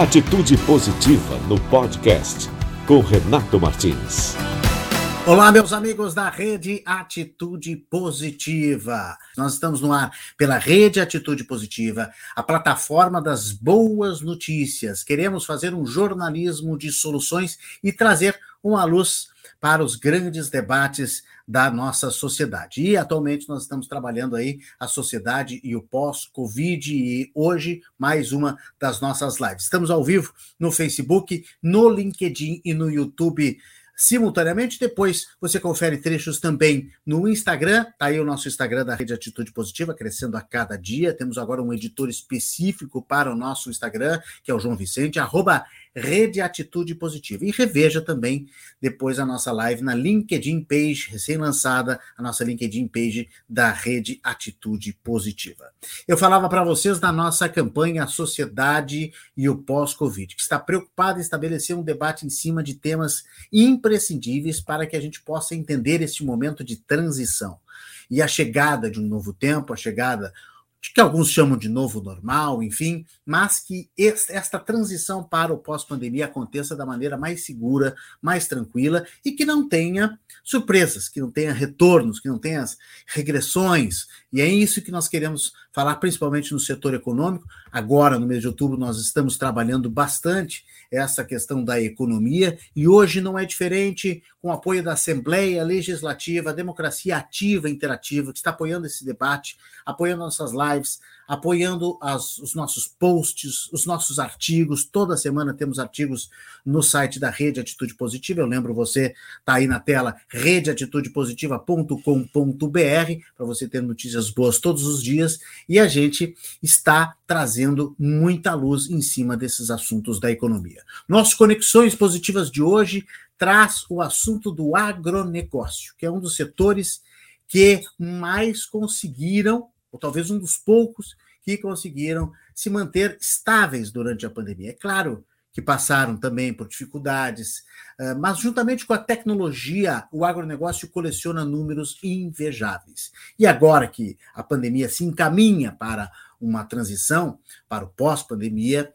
Atitude Positiva no podcast com Renato Martins. Olá, meus amigos da Rede Atitude Positiva. Nós estamos no ar pela Rede Atitude Positiva, a plataforma das boas notícias. Queremos fazer um jornalismo de soluções e trazer uma luz para os grandes debates da nossa sociedade. E atualmente nós estamos trabalhando aí a sociedade e o pós-Covid e hoje mais uma das nossas lives. Estamos ao vivo no Facebook, no LinkedIn e no YouTube simultaneamente. Depois você confere trechos também no Instagram. Tá aí o nosso Instagram da Rede Atitude Positiva, crescendo a cada dia. Temos agora um editor específico para o nosso Instagram, que é o João Vicente, arroba Rede Atitude Positiva. E reveja também depois a nossa live na LinkedIn Page, recém-lançada, a nossa LinkedIn Page da Rede Atitude Positiva. Eu falava para vocês da nossa campanha Sociedade e o Pós-Covid, que está preocupada em estabelecer um debate em cima de temas imprescindíveis para que a gente possa entender este momento de transição e a chegada de um novo tempo, a chegada que alguns chamam de novo normal, enfim, mas que esta transição para o pós-pandemia aconteça da maneira mais segura, mais tranquila e que não tenha surpresas, que não tenha retornos, que não tenha regressões. E é isso que nós queremos falar, principalmente no setor econômico. Agora, no mês de outubro, nós estamos trabalhando bastante essa questão da economia, e hoje não é diferente, com o apoio da Assembleia Legislativa, a democracia ativa, interativa, que está apoiando esse debate, apoiando nossas lives, apoiando as, os nossos posts, os nossos artigos. Toda semana temos artigos no site da Rede Atitude Positiva. Eu lembro você, está aí na tela, redeatitudepositiva.com.br, para você ter notícias boas todos os dias. E a gente está trazendo muita luz em cima desses assuntos da economia. Nossas Conexões Positivas de hoje traz o assunto do agronegócio, que é um dos setores que mais conseguiram ou talvez um dos poucos que conseguiram se manter estáveis durante a pandemia. É claro que passaram também por dificuldades, eh, mas juntamente com a tecnologia, o agronegócio coleciona números invejáveis. E agora que a pandemia se encaminha para uma transição, para o pós-pandemia,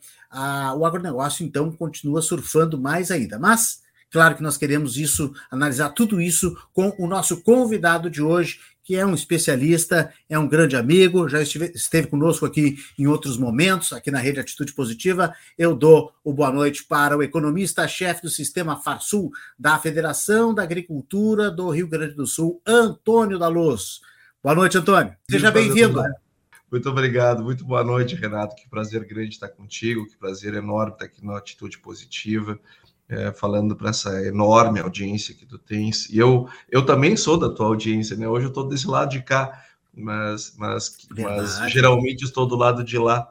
o agronegócio então continua surfando mais ainda. Mas Claro que nós queremos isso, analisar tudo isso com o nosso convidado de hoje, que é um especialista, é um grande amigo, já estive, esteve conosco aqui em outros momentos, aqui na Rede Atitude Positiva. Eu dou o boa noite para o economista-chefe do Sistema Farsul, da Federação da Agricultura do Rio Grande do Sul, Antônio da Luz. Boa noite, Antônio. Seja bem-vindo. Muito obrigado, muito boa noite, Renato. Que prazer grande estar contigo, que prazer enorme estar aqui na Atitude Positiva é, falando para essa enorme audiência que tu tens. E eu, eu também sou da tua audiência, né? Hoje eu estou desse lado de cá, mas, mas, mas geralmente estou do lado de lá,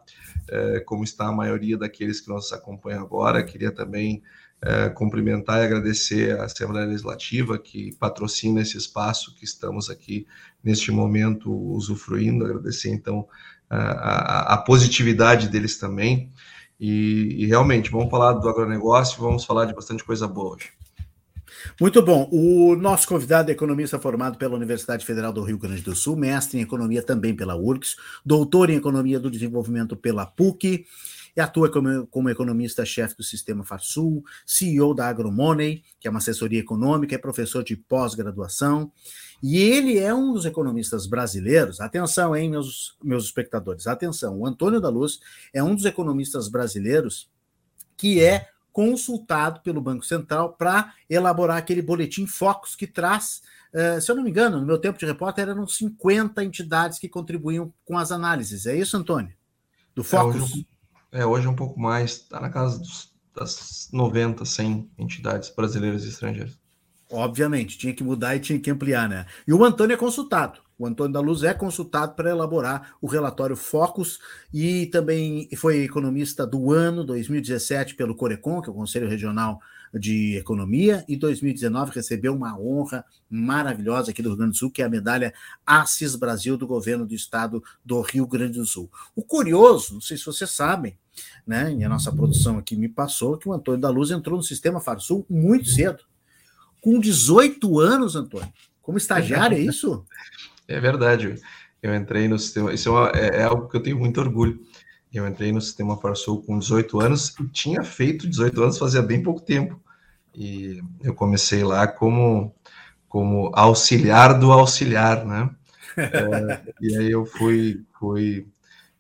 é, como está a maioria daqueles que nos acompanham agora. Queria também é, cumprimentar e agradecer a Assembleia Legislativa que patrocina esse espaço que estamos aqui neste momento usufruindo. Agradecer então a, a, a positividade deles também. E, e, realmente, vamos falar do agronegócio, vamos falar de bastante coisa boa hoje. Muito bom. O nosso convidado é economista formado pela Universidade Federal do Rio Grande do Sul, mestre em economia também pela URGS, doutor em economia do desenvolvimento pela PUC, e atua como, como economista-chefe do Sistema Farsul, CEO da AgroMoney, que é uma assessoria econômica, é professor de pós-graduação, e ele é um dos economistas brasileiros. Atenção, hein, meus, meus espectadores, atenção. O Antônio da Luz é um dos economistas brasileiros que é consultado pelo Banco Central para elaborar aquele boletim Focus que traz, uh, se eu não me engano, no meu tempo de repórter, eram 50 entidades que contribuíam com as análises. É isso, Antônio? Do Focus? É, hoje, é, hoje é um pouco mais, está na casa dos, das 90, 100 entidades brasileiras e estrangeiras. Obviamente, tinha que mudar e tinha que ampliar, né? E o Antônio é consultado. O Antônio da Luz é consultado para elaborar o relatório Focus e também foi economista do ano 2017 pelo Corecon, que é o Conselho Regional de Economia, e 2019 recebeu uma honra maravilhosa aqui do Rio Grande do Sul, que é a medalha Assis Brasil do governo do estado do Rio Grande do Sul. O curioso, não sei se vocês sabem, né? E a nossa produção aqui me passou que o Antônio da Luz entrou no sistema Farsul muito cedo com 18 anos, Antônio. Como estagiário, é isso? É verdade. Eu entrei no sistema. Isso é, uma, é, é algo que eu tenho muito orgulho Eu entrei no sistema Farsul com 18 anos e tinha feito 18 anos fazia bem pouco tempo. E eu comecei lá como, como auxiliar do auxiliar, né? É, e aí eu fui, fui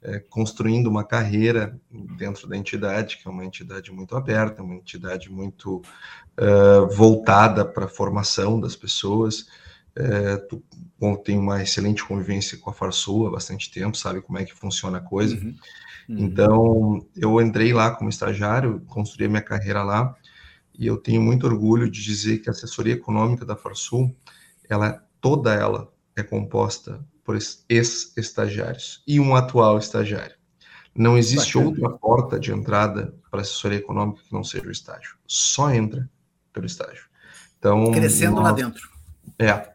é, construindo uma carreira dentro da entidade, que é uma entidade muito aberta, uma entidade muito uh, voltada para a formação das pessoas. É, tu tem uma excelente convivência com a Farsul há bastante tempo, sabe como é que funciona a coisa. Uhum. Uhum. Então, eu entrei lá como estagiário, construí a minha carreira lá, e eu tenho muito orgulho de dizer que a assessoria econômica da Farsul, ela toda ela é composta por ex-estagiários e um atual estagiário. Não existe Bacana. outra porta de entrada para assessoria econômica que não seja o estágio. Só entra pelo estágio. Então, crescendo nós, lá dentro. É.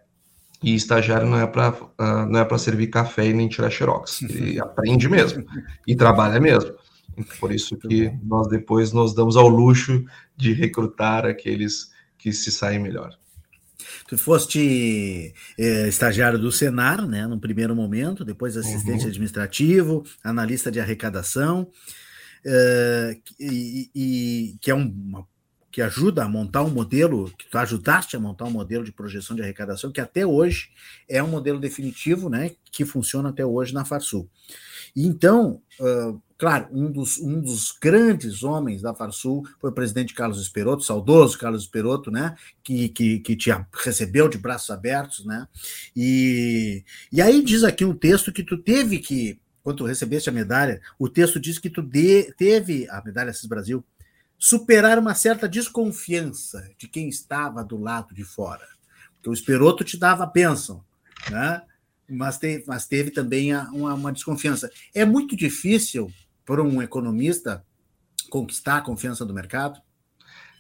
E estagiário não é para uh, não é para servir café e nem tirar xerox. Ele aprende mesmo e trabalha mesmo. Por isso que nós depois nos damos ao luxo de recrutar aqueles que se saem melhor. Tu foste é, estagiário do Senar, né, no primeiro momento, depois assistente uhum. administrativo, analista de arrecadação, é, e, e, que é uma que ajuda a montar um modelo, que tu ajudaste a montar um modelo de projeção de arrecadação, que até hoje é um modelo definitivo, né, que funciona até hoje na Farsul. Então, uh, claro, um dos, um dos grandes homens da Farsul foi o presidente Carlos Esperoto, saudoso Carlos Esperoto, né? Que, que, que te recebeu de braços abertos, né? E, e aí diz aqui um texto que tu teve que, quando tu recebeste a medalha, o texto diz que tu de, teve a medalha Cis Brasil superar uma certa desconfiança de quem estava do lado de fora. Porque o Esperoto te dava a bênção, né? mas, teve, mas teve também uma, uma desconfiança. É muito difícil para um economista conquistar a confiança do mercado?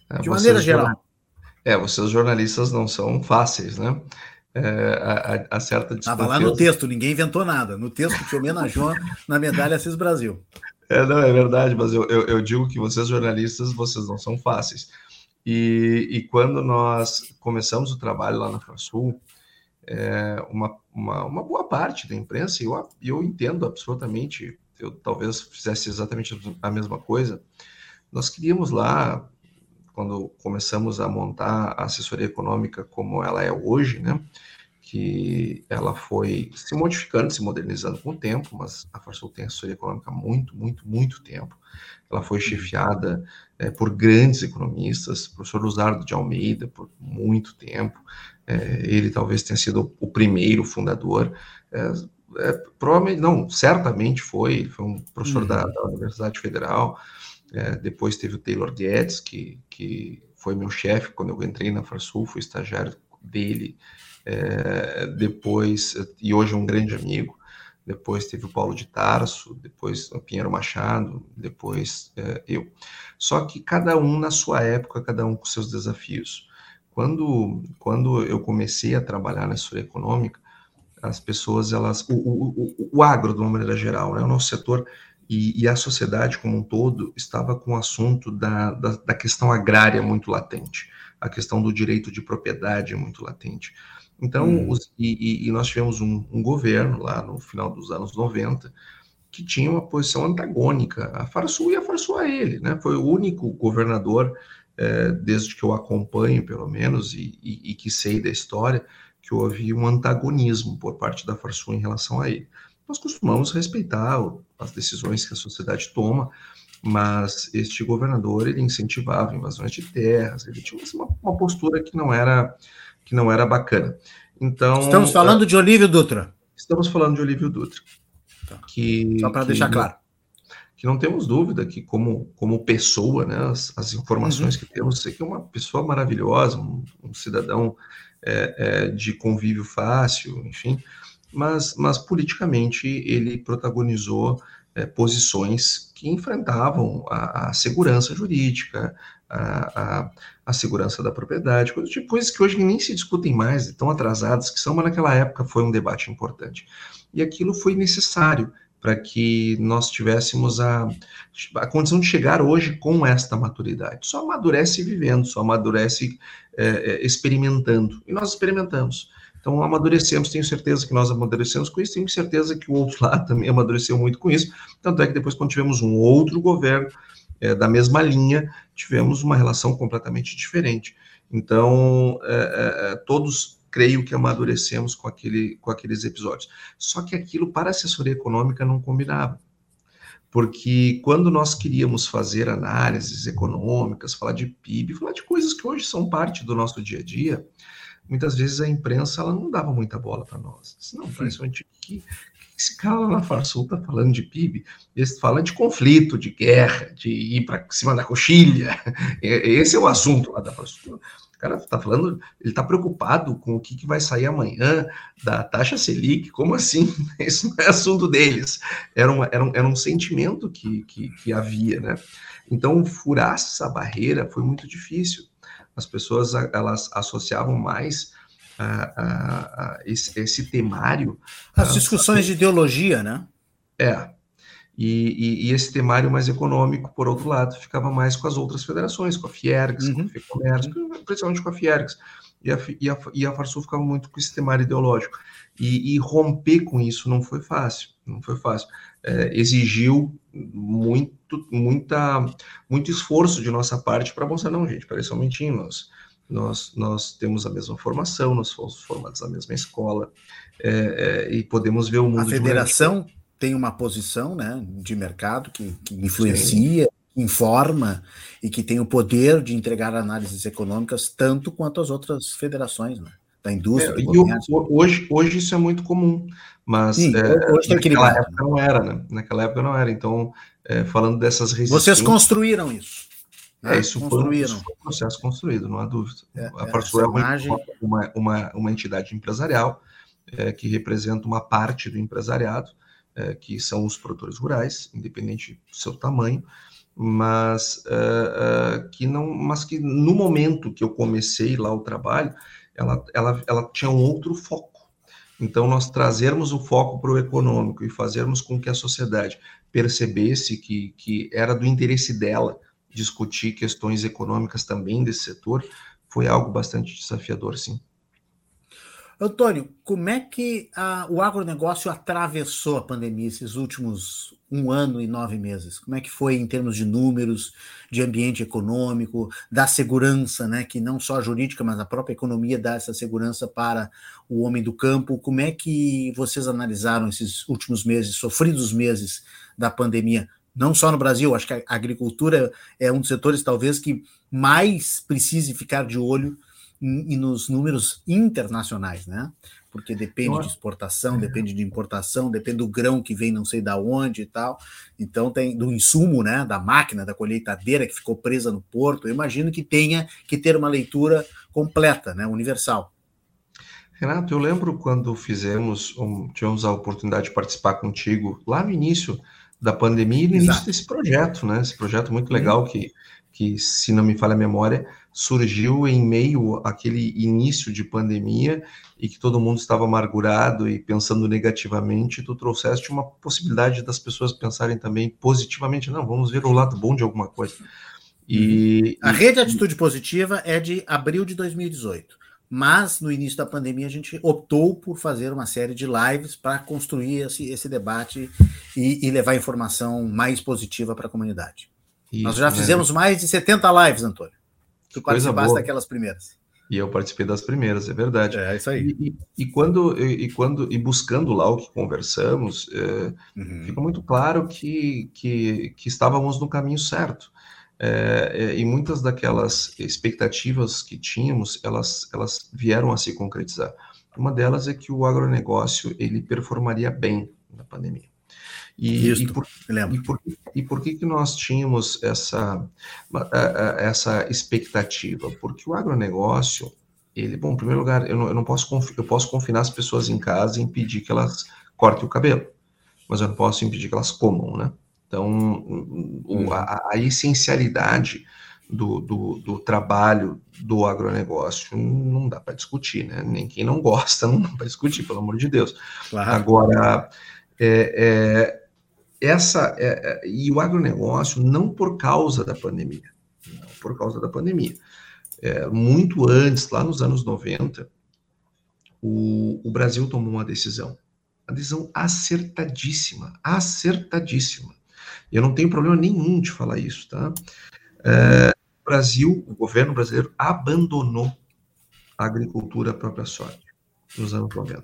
É, de maneira geral. É, vocês jornalistas não são fáceis, né? É, a, a, certa Estava lá no texto, ninguém inventou nada. No texto te homenageou na medalha Assis Brasil. É, não, é verdade, mas eu, eu, eu, digo que vocês jornalistas, vocês não são fáceis. E, e quando nós começamos o trabalho lá na Farsul, é, uma, uma, uma, boa parte da imprensa, e eu, eu entendo absolutamente eu talvez fizesse exatamente a mesma coisa. Nós queríamos lá, quando começamos a montar a assessoria econômica como ela é hoje, né? que ela foi se modificando, se modernizando com o tempo, mas a Farsul tem assessoria econômica há muito, muito, muito tempo. Ela foi chefiada é, por grandes economistas, professor Luzardo de Almeida, por muito tempo. É, ele talvez tenha sido o primeiro fundador. É, é, provavelmente, não, certamente foi, foi um professor uhum. da, da, Universidade Federal, é, depois teve o Taylor Guedes, que, que foi meu chefe quando eu entrei na Farsul, fui estagiário dele, é, depois, e hoje é um grande amigo, depois teve o Paulo de Tarso, depois o Pinheiro Machado, depois é, eu. Só que cada um na sua época, cada um com seus desafios. Quando, quando eu comecei a trabalhar na história econômica, as pessoas, elas, o, o, o, agro, de uma maneira geral, né, o nosso setor e, e, a sociedade como um todo estava com o assunto da, da, da, questão agrária muito latente, a questão do direito de propriedade muito latente. Então, hum. os, e, e, nós tivemos um, um, governo lá no final dos anos 90 que tinha uma posição antagônica a Farsul e a Farsul a ele, né? Foi o único governador, eh, desde que eu acompanho, pelo menos, e, e que sei da história, que houve um antagonismo por parte da Farsul em relação a ele. Nós costumamos respeitar as decisões que a sociedade toma, mas este governador ele incentivava invasões de terras, ele tinha uma, uma postura que não era que não era bacana. Então estamos falando de Olívio Dutra. Estamos falando de Olívio Dutra. Tá. Que, Só para deixar claro. Que não temos dúvida que, como, como pessoa, né, as, as informações uhum. que temos, sei que é uma pessoa maravilhosa, um, um cidadão é, é, de convívio fácil, enfim, mas, mas politicamente ele protagonizou é, posições que enfrentavam a, a segurança jurídica, a, a, a, segurança da propriedade, coisas, tipo, coisas que hoje nem se discutem mais, tão atrasadas que são, mas naquela época foi um debate importante. E aquilo foi necessário para que nós tivéssemos a, a condição de chegar hoje com esta maturidade. Só amadurece vivendo, só amadurece é, é, experimentando. E nós experimentamos. Então, amadurecemos, tenho certeza que nós amadurecemos com isso, tenho certeza que o outro lado também amadureceu muito com isso. Tanto é que depois, quando tivemos um outro governo é, da mesma linha, tivemos uma relação completamente diferente. Então, é, é, todos creio que amadurecemos com, aquele, com aqueles episódios. Só que aquilo para a assessoria econômica não combinava. Porque quando nós queríamos fazer análises econômicas, falar de PIB, falar de coisas que hoje são parte do nosso dia a dia, muitas vezes a imprensa ela não dava muita bola para nós. Não, principalmente que esse cara lá na Farsul está falando de PIB, ele fala de conflito, de guerra, de ir para cima da coxilha. Esse é o assunto lá da Farsul. O cara está falando, ele está preocupado com o que, que, vai sair amanhã da taxa Selic. Como assim? Isso não é assunto deles. Era, uma, era, um, era um sentimento que, que, que havia, né? Então, furar essa barreira foi muito difícil. As pessoas elas associavam mais a, a, a esse, esse, temário. As discussões de ideologia, né? É, e, e, e, esse temário mais econômico, por outro lado, ficava mais com as outras federações, com a Fiergs, uhum. com a FEComércio, principalmente com a Fiergs. E a, e, a, e a Farsul ficava muito com esse temário ideológico. E, e romper com isso não foi fácil, não foi fácil. É, exigiu muito, muita, muito esforço de nossa parte para mostrar, não, gente, peraí só um momentinho, nós, nós, nós temos a mesma formação, nós fomos formados na mesma escola, é, é, e podemos ver o mundo... A federação tem uma posição né, de mercado que, que influencia, Sim. informa e que tem o poder de entregar análises econômicas tanto quanto as outras federações né, da indústria. É, hoje, hoje isso é muito comum, mas Sim, é, hoje naquela época não era, né? Naquela época não era. Então, é, falando dessas resistências... Vocês construíram isso. Né? É, isso foi, um, isso foi, um, processo construído, não há dúvida. É, a Farsul é uma, imagem... uma, uma, uma, entidade empresarial é, que representa uma parte do empresariado, é, que são os produtores rurais, independente do seu tamanho, mas é, é, que não, mas que no momento que eu comecei lá o trabalho, ela, ela, ela tinha um outro foco. Então, nós trazermos o foco para o econômico e fazermos com que a sociedade percebesse que, que era do interesse dela discutir questões econômicas também desse setor, foi algo bastante desafiador, sim. Antônio, como é que a, o agronegócio atravessou a pandemia esses últimos um ano e nove meses? Como é que foi em termos de números, de ambiente econômico, da segurança, né? Que não só a jurídica, mas a própria economia dá essa segurança para o homem do campo. Como é que vocês analisaram esses últimos meses, sofridos meses da pandemia? Não só no Brasil, acho que a agricultura é um dos setores talvez que mais precise ficar de olho e nos números internacionais, né? Porque depende de exportação, é. depende de importação, depende do grão que vem não sei da onde e tal. Então tem do insumo, né, da máquina, da colheitadeira que ficou presa no porto. Eu imagino que tenha que ter uma leitura completa, né, universal. Renato, eu lembro quando fizemos, um, tivemos a oportunidade de participar contigo lá no início da pandemia e no Exato. início desse projeto, né? Esse projeto muito legal que, que, se não me falha a memória, surgiu em meio àquele início de pandemia e que todo mundo estava amargurado e pensando negativamente, tu trouxeste uma possibilidade das pessoas pensarem também positivamente, não, vamos ver o lado bom de alguma coisa. E, a rede Atitude Positiva é de abril de 2018, mas no início da pandemia a gente optou por fazer uma série de lives para construir esse, esse debate e, e, levar informação mais positiva para a comunidade. Isso, Nós já né? fizemos mais de 70 lives, Antônio. Tu participaste daquelas primeiras. E eu participei das primeiras, é verdade. É, isso aí. E, e, quando, e, quando, e buscando lá o que conversamos, é, uhum. fica muito claro que, que, que, estávamos no caminho certo. É, é, e muitas daquelas expectativas que tínhamos, elas, elas vieram a se concretizar. Uma delas é que o agronegócio ele performaria bem na pandemia. E, Isso, e, por, e, por, e por que, que nós tínhamos essa, essa expectativa? Porque o agronegócio, ele, bom, em primeiro lugar, eu não, eu não posso, eu posso confinar as pessoas em casa e impedir que elas cortem o cabelo, mas eu não posso impedir que elas comam, né? Então, o, a, a, essencialidade do, do, do, trabalho do agronegócio não dá para discutir, né? Nem quem não gosta não dá para discutir, pelo amor de Deus. Claro. Agora, é, é, essa é, é, e o agronegócio não por causa da pandemia, não por causa da pandemia. É, muito antes, lá nos anos 90, o, o Brasil tomou uma decisão. Uma decisão acertadíssima, acertadíssima. Eu não tenho problema nenhum de falar isso, tá? É, o Brasil, o governo brasileiro abandonou a agricultura à própria sorte nos anos 90.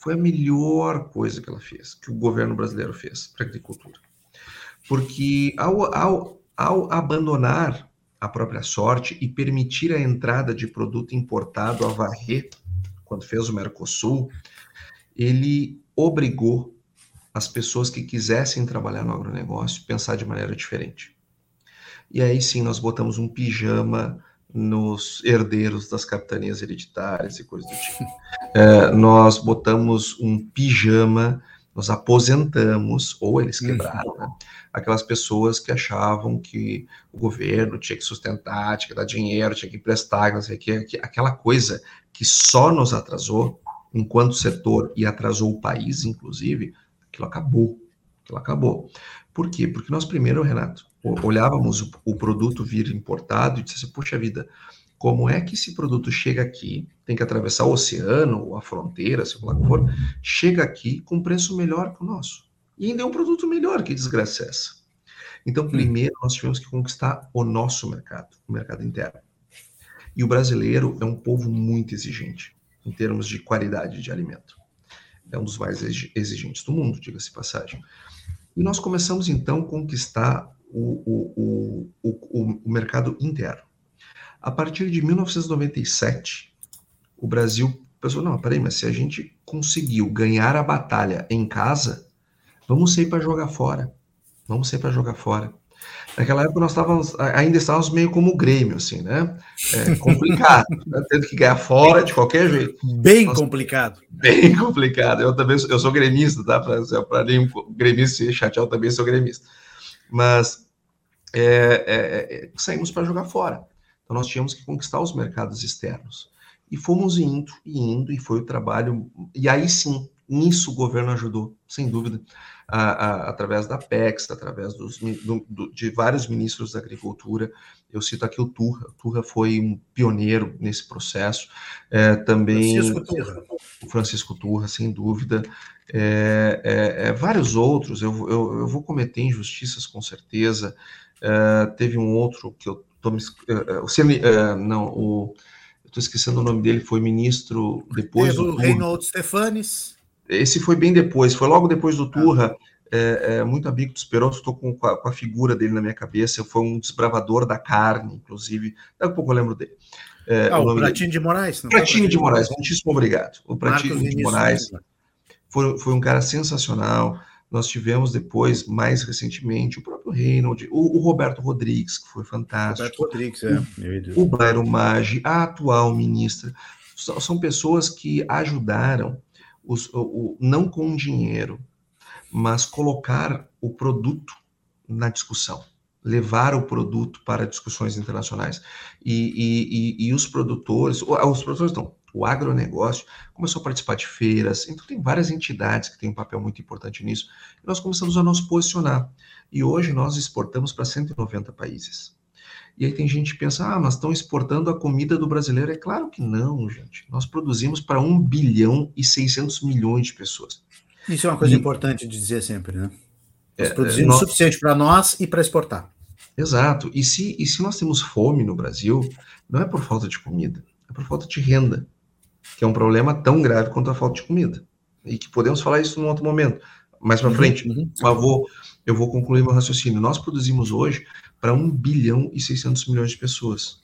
Foi a melhor coisa que ela fez, que o governo brasileiro fez para a agricultura. Porque ao, ao, ao abandonar a própria sorte e permitir a entrada de produto importado a varrer, quando fez o Mercosul, ele obrigou as pessoas que quisessem trabalhar no agronegócio pensar de maneira diferente. E aí sim nós botamos um pijama nos herdeiros das capitanias hereditárias e coisas do tipo. É, nós botamos um pijama, nós aposentamos, ou eles quebraram, né? aquelas pessoas que achavam que o governo tinha que sustentar, tinha que dar dinheiro, tinha que emprestar, não sei o que, aquela coisa que só nos atrasou enquanto setor e atrasou o país, inclusive, aquilo acabou. Aquilo acabou. Por quê? Porque nós primeiro, Renato, olhávamos o, o produto vir importado e disse assim, puxa vida, como é que esse produto chega aqui, tem que atravessar o oceano ou a fronteira, se lá for, chega aqui com preço melhor que o nosso. E ainda é um produto melhor, que desgraça é essa? Então, hum. primeiro, nós tivemos que conquistar o nosso mercado, o mercado interno. E o brasileiro é um povo muito exigente em termos de qualidade de alimento. É um dos mais exigentes do mundo, diga-se passagem. E nós começamos então a conquistar o, o, o, o mercado interno. A partir de 1997, o Brasil pensou: não, peraí, mas se a gente conseguiu ganhar a batalha em casa, vamos sair para jogar fora. Vamos sair para jogar fora. Naquela época nós estávamos, ainda estávamos meio como o Grêmio, assim, né? É complicado, né? tendo que ganhar fora de qualquer jeito. Bem nós, complicado. Bem complicado. Eu também eu sou gremista, tá? Para nenhum gremista se chatear, eu também sou gremista. Mas é, é, é, saímos para jogar fora. Então nós tínhamos que conquistar os mercados externos. E fomos indo e indo, e foi o trabalho. E aí sim, nisso o governo ajudou, sem dúvida a, a, através da PEX, através dos, do, do, de vários ministros da agricultura. Eu cito aqui o Turra. O Turra foi um pioneiro nesse processo. É, também Francisco Turra. o Francisco Turra, sem dúvida. É, é, é vários outros. Eu, eu, eu, vou cometer injustiças com certeza. É, teve um outro que eu tô me, o Cine, não o estou esquecendo o nome dele, foi ministro depois Teve do. Reinaldo Stefanes. Esse foi bem depois, foi logo depois do Turra. É, é, muito amigo do Esperoto, estou com, com, com, a figura dele na minha cabeça. Foi um desbravador da carne, inclusive. Daqui a pouco eu lembro dele. É, ah, o, o Pratinho de Moraes? Não Pratinho de Moraes, muitíssimo obrigado. O Pratinho Marcos de Moraes foi, foi um cara sensacional. Nós tivemos depois, mais recentemente, o próprio Reynold, o, o Roberto Rodrigues, que foi fantástico. Roberto Rodrigues, é. O, o Blairo Maggi, a atual ministra. São, são pessoas que ajudaram os, o, o, não com dinheiro, mas colocar o produto na discussão, levar o produto para discussões internacionais. E, e, e, e os produtores, os produtores não, o agronegócio começou a participar de feiras, então tem várias entidades que têm um papel muito importante nisso. E nós começamos a nos posicionar. E hoje nós exportamos para 190 países. E aí tem gente que pensa, ah, mas estão exportando a comida do brasileiro. É claro que não, gente. Nós produzimos para 1 bilhão e 600 milhões de pessoas. Isso é uma coisa e... importante de dizer sempre, né? Nós é, produzimos nós... o suficiente para nós e para exportar. Exato. E se, e se nós temos fome no Brasil, não é por falta de comida, é por falta de renda, que é um problema tão grave quanto a falta de comida. E que podemos falar isso num outro momento, mais para uhum, frente. Uhum. Mas vou, eu vou concluir meu raciocínio. Nós produzimos hoje para 1 bilhão e 600 milhões de pessoas.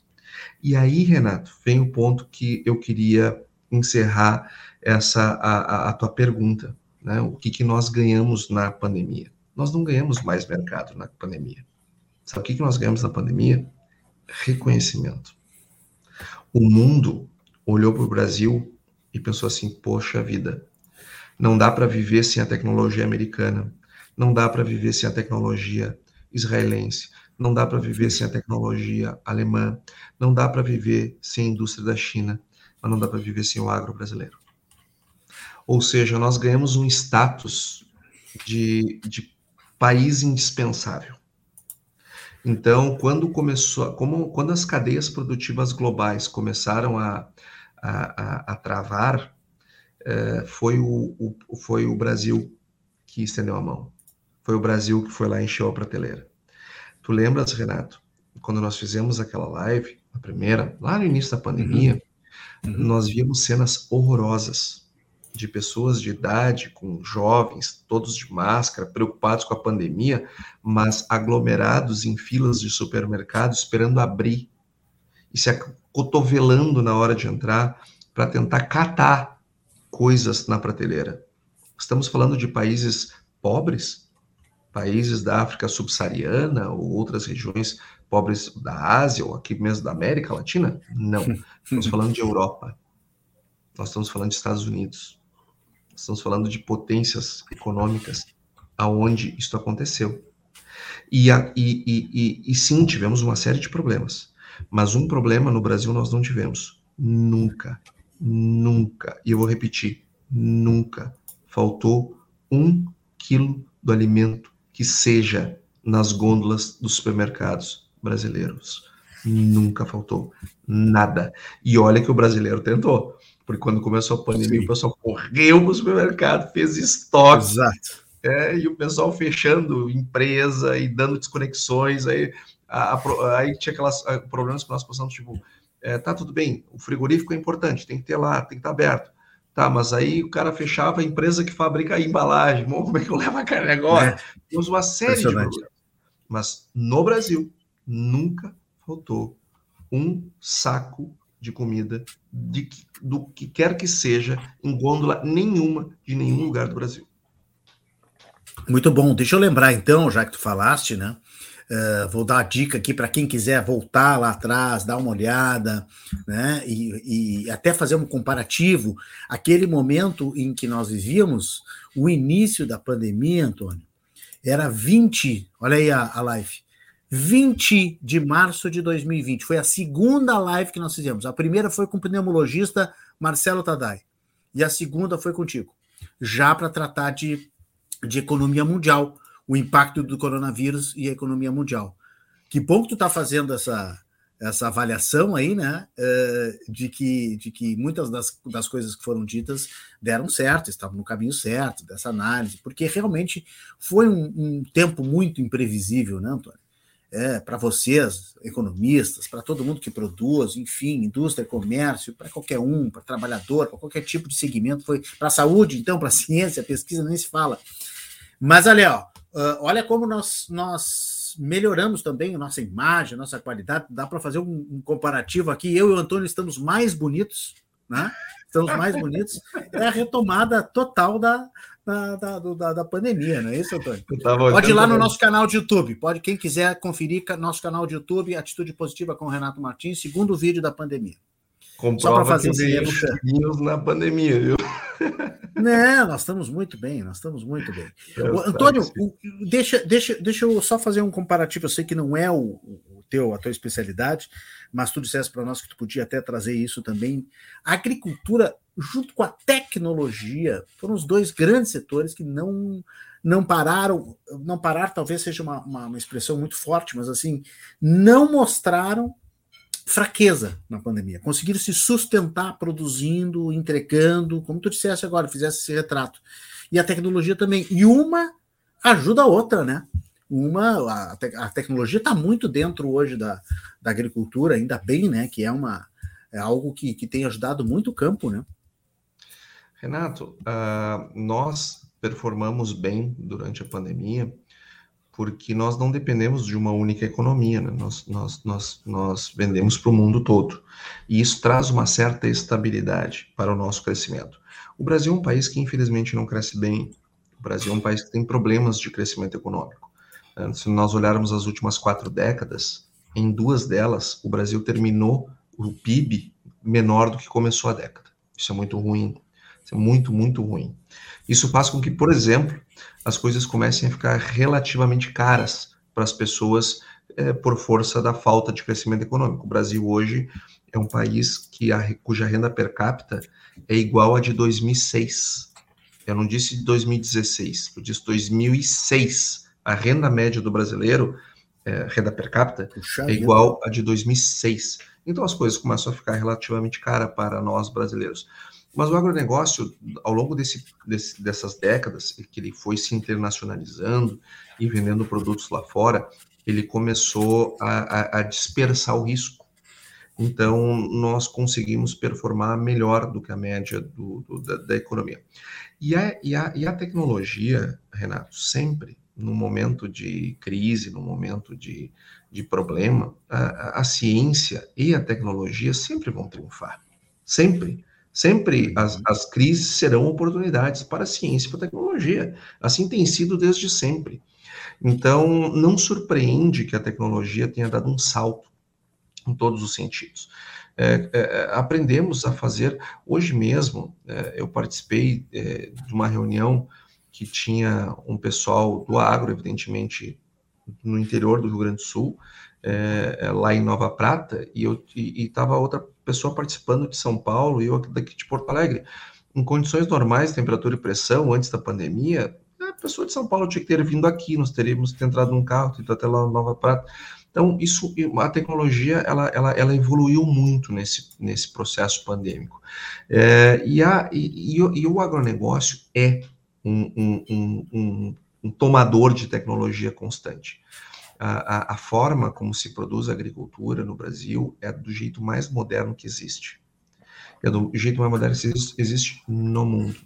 E aí, Renato, vem o ponto que eu queria encerrar essa a, a, a tua pergunta, né? O que, que nós ganhamos na pandemia? Nós não ganhamos mais mercado na pandemia. Sabe o que, que nós ganhamos na pandemia? Reconhecimento. O mundo olhou para o Brasil e pensou assim: poxa vida, não dá para viver sem a tecnologia americana, não dá para viver sem a tecnologia israelense, não dá para viver sem a tecnologia alemã, não dá para viver sem a indústria da China, mas não dá para viver sem o agro brasileiro. Ou seja, nós ganhamos um status de, de país indispensável. Então, quando começou, como, quando as cadeias produtivas globais começaram a, a, a, a travar, é, foi, o, o, foi o Brasil que estendeu a mão. Foi o Brasil que foi lá e encheu a prateleira. Tu lembras, Renato, quando nós fizemos aquela live, a primeira, lá no início da pandemia, uhum. Uhum. nós vimos cenas horrorosas de pessoas de idade, com jovens, todos de máscara, preocupados com a pandemia, mas aglomerados em filas de supermercado, esperando abrir e se acotovelando na hora de entrar para tentar catar coisas na prateleira. Estamos falando de países pobres, países da África subsaariana ou outras regiões pobres da Ásia ou aqui mesmo da América Latina? Não. Estamos falando de Europa. Nós estamos falando de Estados Unidos. Estamos falando de potências econômicas aonde isso aconteceu. E, a, e, e, e, sim, tivemos uma série de problemas. Mas um problema no Brasil nós não tivemos. Nunca, nunca, e eu vou repetir, nunca faltou um quilo do alimento que seja nas gôndolas dos supermercados brasileiros. Nunca faltou nada. E olha que o brasileiro tentou. Porque quando começou a pandemia, Sim. o pessoal correu para o supermercado, fez estoque. Exato. É, e o pessoal fechando empresa e dando desconexões. Aí, a, a, aí tinha aquelas a, problemas que nós passamos, tipo, é, tá tudo bem, o frigorífico é importante, tem que ter lá, tem que estar tá aberto. Tá, mas aí o cara fechava a empresa que fabrica a embalagem. Bom, como é que eu levo a carne agora? É. Temos uma série de problemas. Mas no Brasil, nunca faltou um saco de comida de, do que quer que seja em gôndola nenhuma de nenhum lugar do Brasil. Muito bom. Deixa eu lembrar então, já que tu falaste, né? Uh, vou dar a dica aqui para quem quiser voltar lá atrás, dar uma olhada, né? E, e, até fazer um comparativo. Aquele momento em que nós vivíamos, o início da pandemia, Antônio, era 20, olha aí a, a live, 20 de março de 2020. Foi a segunda live que nós fizemos. A primeira foi com o pneumologista Marcelo Tadai. E a segunda foi contigo. Já para tratar de, de economia mundial, o impacto do coronavírus e a economia mundial. Que bom que tu está fazendo essa, essa avaliação aí, né? Eh, de, que, de que muitas das, das coisas que foram ditas deram certo, estavam no caminho certo, dessa análise, porque realmente foi um, um tempo muito imprevisível, né, Antônio? É, para vocês, economistas, para todo mundo que produz, enfim, indústria, comércio, para qualquer um, para trabalhador, para qualquer tipo de segmento, foi para a saúde, então, para a ciência, pesquisa, nem se fala. Mas olha, ó, olha como nós, nós melhoramos também a nossa imagem, a nossa qualidade. Dá para fazer um, um, comparativo aqui. Eu e o Antônio estamos mais bonitos, né? Estamos mais bonitos. É a retomada total da, da, da, da, pandemia, não é isso, Antônio? Pode ir lá no nosso canal de YouTube. Pode, quem quiser conferir nosso canal de YouTube, Atitude Positiva com Renato Martins, segundo vídeo da pandemia. Comprova Só para fazer esse na pandemia, viu? Não, nós estamos muito bem, nós estamos muito bem. O, Antônio, o, deixa, deixa, deixa eu só fazer um comparativo. Eu sei que não é o, o teu, a tua especialidade, mas tu disseste para nós que tu podia até trazer isso também. A agricultura, junto com a tecnologia, foram os dois grandes setores que não não pararam, não parar talvez seja uma, uma, uma expressão muito forte, mas assim, não mostraram fraqueza na pandemia. Conseguiram se sustentar produzindo, entregando, como tu disseste agora, fizesse esse retrato. E a tecnologia também. E uma ajuda a outra, né? Uma a, te, a tecnologia está muito dentro hoje da, da agricultura, ainda bem, né? Que é uma é algo que, que tem ajudado muito o campo, né? Renato, uh, nós performamos bem durante a pandemia porque nós não dependemos de uma única economia, né? nós, nós, nós, nós vendemos para o mundo todo. E isso traz uma certa estabilidade para o nosso crescimento. O Brasil é um país que, infelizmente, não cresce bem. O Brasil é um país que tem problemas de crescimento econômico. Se nós olharmos as últimas quatro décadas, em duas delas, o Brasil terminou o PIB menor do que começou a década. Isso é muito ruim. Isso é muito, muito ruim. Isso faz com que, por exemplo, as coisas comecem a ficar relativamente caras para as pessoas é, por força da falta de crescimento econômico. O Brasil hoje é um país que a, cuja renda per capita é igual à de 2006. Eu não disse 2016, eu disse 2006 a renda média do brasileiro, é, renda per capita, Puxa é igual à de 2006. Então as coisas começam a ficar relativamente cara para nós brasileiros. Mas o agronegócio, ao longo desse, desse, dessas décadas, que ele foi se internacionalizando e vendendo produtos lá fora, ele começou a, a, a dispersar o risco. Então, nós conseguimos performar melhor do que a média do, do, da, da, economia. E a, e, a, e a tecnologia, Renato, sempre, no momento de crise, no momento de, de problema, a, a ciência e a tecnologia sempre vão triunfar. Sempre. Sempre as, as crises serão oportunidades para a ciência e para a tecnologia. Assim tem sido desde sempre. Então, não surpreende que a tecnologia tenha dado um salto em todos os sentidos. É, é, é, aprendemos a fazer. Hoje mesmo, é, eu participei é, de uma reunião que tinha um pessoal do agro, evidentemente, no interior do Rio Grande do Sul, é, lá em Nova Prata, e estava outra pessoa participando de São Paulo e eu daqui de Porto Alegre. Em condições normais, temperatura e pressão, antes da pandemia, a pessoa de São Paulo tinha que ter vindo aqui, nós teríamos entrado num carro, ido até lá Nova Prata. Então, isso, a tecnologia, ela, ela, ela evoluiu muito nesse, nesse processo pandêmico. É, e, a, e, e, o agronegócio é um, um, um, um tomador de tecnologia constante. A, a, a, forma como se produz a agricultura no Brasil é do jeito mais moderno que existe. É do jeito mais moderno que existe no mundo.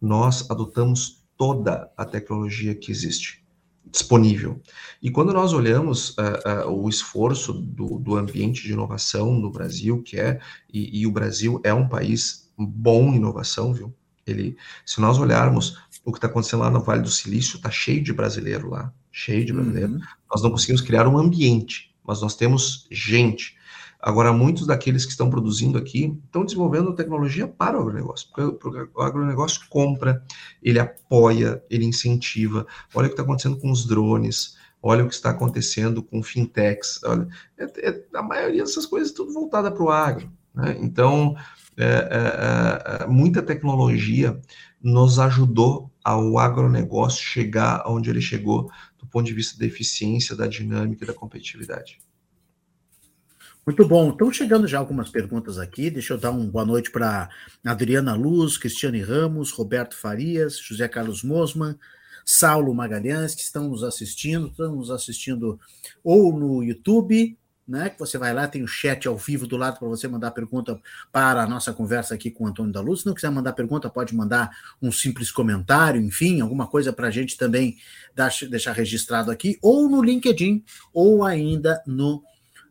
Nós adotamos toda a tecnologia que existe disponível. E quando nós olhamos uh, uh, o esforço do, do, ambiente de inovação no Brasil, que é, e, e, o Brasil é um país bom em inovação, viu? Ele, se nós olharmos o que está acontecendo lá no Vale do Silício, está cheio de brasileiro lá, cheio de brasileiro. Uhum. Nós não conseguimos criar um ambiente, mas nós temos gente. Agora, muitos daqueles que estão produzindo aqui estão desenvolvendo tecnologia para o agronegócio, porque o agronegócio compra, ele apoia, ele incentiva. Olha o que está acontecendo com os drones, olha o que está acontecendo com fintechs. Olha, é, é, a maioria dessas coisas é tudo voltada para o agro. Né? Então, é, é, é, muita tecnologia nos ajudou ao agronegócio chegar onde ele chegou do ponto de vista da eficiência, da dinâmica e da competitividade. Muito bom. Estão chegando já algumas perguntas aqui. Deixa eu dar uma boa noite para Adriana Luz, Cristiane Ramos, Roberto Farias, José Carlos Mosman, Saulo Magalhães, que estão nos assistindo. Estão nos assistindo ou no YouTube, né? Que você vai lá, tem o chat ao vivo do lado para você mandar pergunta para a nossa conversa aqui com o Antônio da Luz. Se não quiser mandar pergunta, pode mandar um simples comentário, enfim, alguma coisa para a gente também deixar registrado aqui, ou no LinkedIn, ou ainda no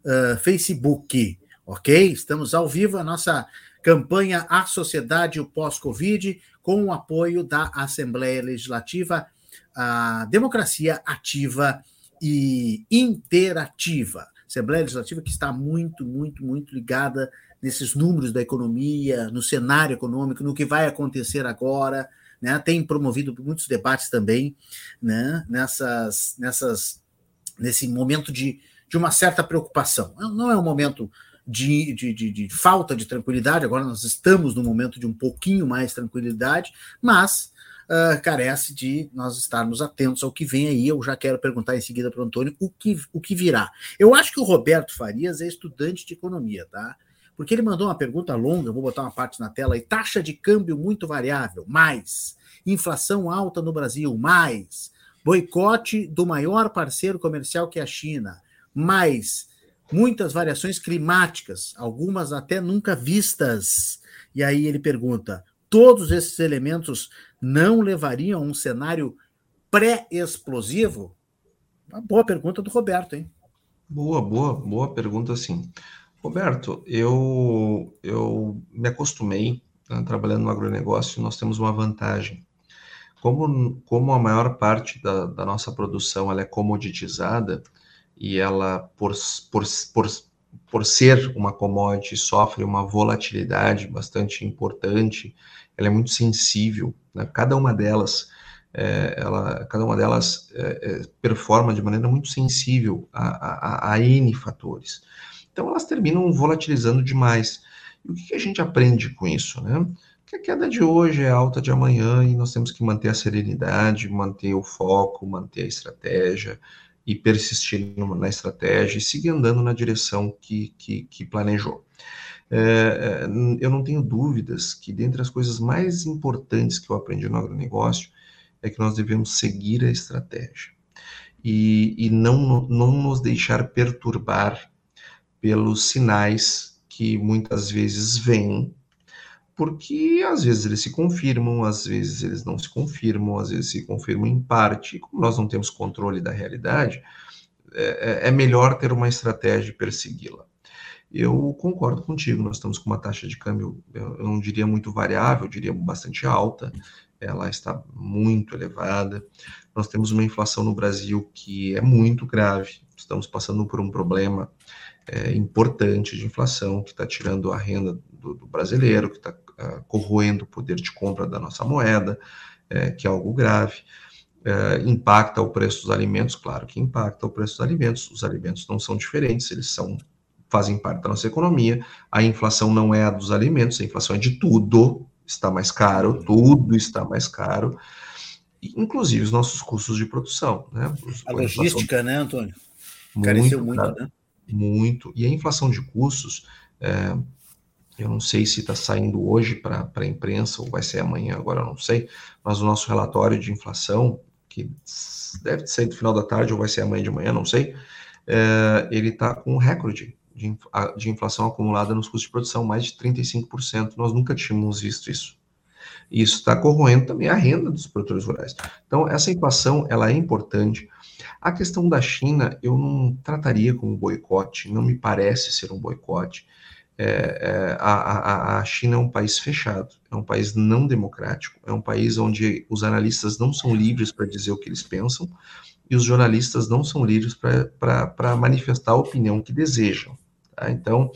uh, Facebook, ok? Estamos ao vivo, a nossa campanha A Sociedade o Pós-Covid, com o apoio da Assembleia Legislativa, a Democracia Ativa e Interativa. Assembleia Legislativa que está muito, muito, muito ligada nesses números da economia, no cenário econômico, no que vai acontecer agora, né? Tem promovido muitos debates também, né? Nessas, nessas, nesse momento de de uma certa preocupação. Não é um momento de, de, de, de, falta de tranquilidade, agora nós estamos num momento de um pouquinho mais tranquilidade, mas uh, carece de nós estarmos atentos ao que vem aí. Eu já quero perguntar em seguida para o Antônio o que, o que virá. Eu acho que o Roberto Farias é estudante de economia, tá? Porque ele mandou uma pergunta longa, vou botar uma parte na tela aí. Taxa de câmbio muito variável, mais. Inflação alta no Brasil, mais. Boicote do maior parceiro comercial que é a China, mais muitas variações climáticas, algumas até nunca vistas. E aí ele pergunta: todos esses elementos não levariam a um cenário pré-explosivo? Uma boa pergunta do Roberto, hein? Boa, boa, boa pergunta, sim. Roberto, eu, eu me acostumei né, trabalhando no agronegócio, nós temos uma vantagem. Como, como a maior parte da, da nossa produção ela é comoditizada, e ela, por, por, por, por ser uma commodity, sofre uma volatilidade bastante importante, ela é muito sensível, né? cada uma delas, é, ela, cada uma delas é, é, performa de maneira muito sensível a, a, a, N fatores. Então, elas terminam volatilizando demais. E o que, a gente aprende com isso? Né? Que a queda de hoje é alta de amanhã e nós temos que manter a serenidade, manter o foco, manter a estratégia, e persistir na estratégia e seguir andando na direção que, que, que planejou. É, é, eu não tenho dúvidas que, dentre as coisas mais importantes que eu aprendi no agronegócio, é que nós devemos seguir a estratégia e, e não, não nos deixar perturbar pelos sinais que muitas vezes vêm, porque às vezes eles se confirmam, às vezes eles não se confirmam, às vezes se confirmam em parte. Como nós não temos controle da realidade, é, é, é melhor ter uma estratégia e persegui-la. Eu concordo contigo, nós estamos com uma taxa de câmbio, eu não diria muito variável, eu diria bastante alta, ela está muito elevada. Nós temos uma inflação no Brasil que é muito grave, estamos passando por um problema é, importante de inflação que está tirando a renda do, do brasileiro, que está uh, corroendo o poder de compra da nossa moeda, é, que é algo grave. É, impacta o preço dos alimentos, claro que impacta o preço dos alimentos. Os alimentos não são diferentes, eles são fazem parte da nossa economia. A inflação não é a dos alimentos, a inflação é de tudo, está mais caro, tudo está mais caro, inclusive os nossos custos de produção. Né? a logística, né, Antônio? Careceu muito, muito né? Muito. E a inflação de custos, é, eu não sei se está saindo hoje para a imprensa ou vai ser amanhã, agora eu não sei, mas o nosso relatório de inflação, que deve sair do final da tarde ou vai ser amanhã de manhã, não sei, é, ele está com um recorde de, de inflação acumulada nos custos de produção, mais de 35%. Nós nunca tínhamos visto isso. E isso está corroendo também a renda dos produtores rurais. Então, essa inflação, ela é importante. A questão da China, eu não trataria como boicote, não me parece ser um boicote. É, é, a, a, a, China é um país fechado, é um país não democrático, é um país onde os analistas não são livres para dizer o que eles pensam e os jornalistas não são livres para manifestar a opinião que desejam. Tá? Então,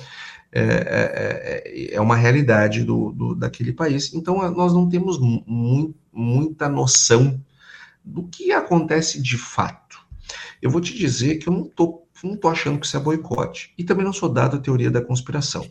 é, é, é, é, uma realidade do, do, daquele país. Então, nós não temos mu muita noção do que acontece de fato. Eu vou te dizer que eu não estou não tô achando que isso é boicote. E também não sou dado a teoria da conspiração.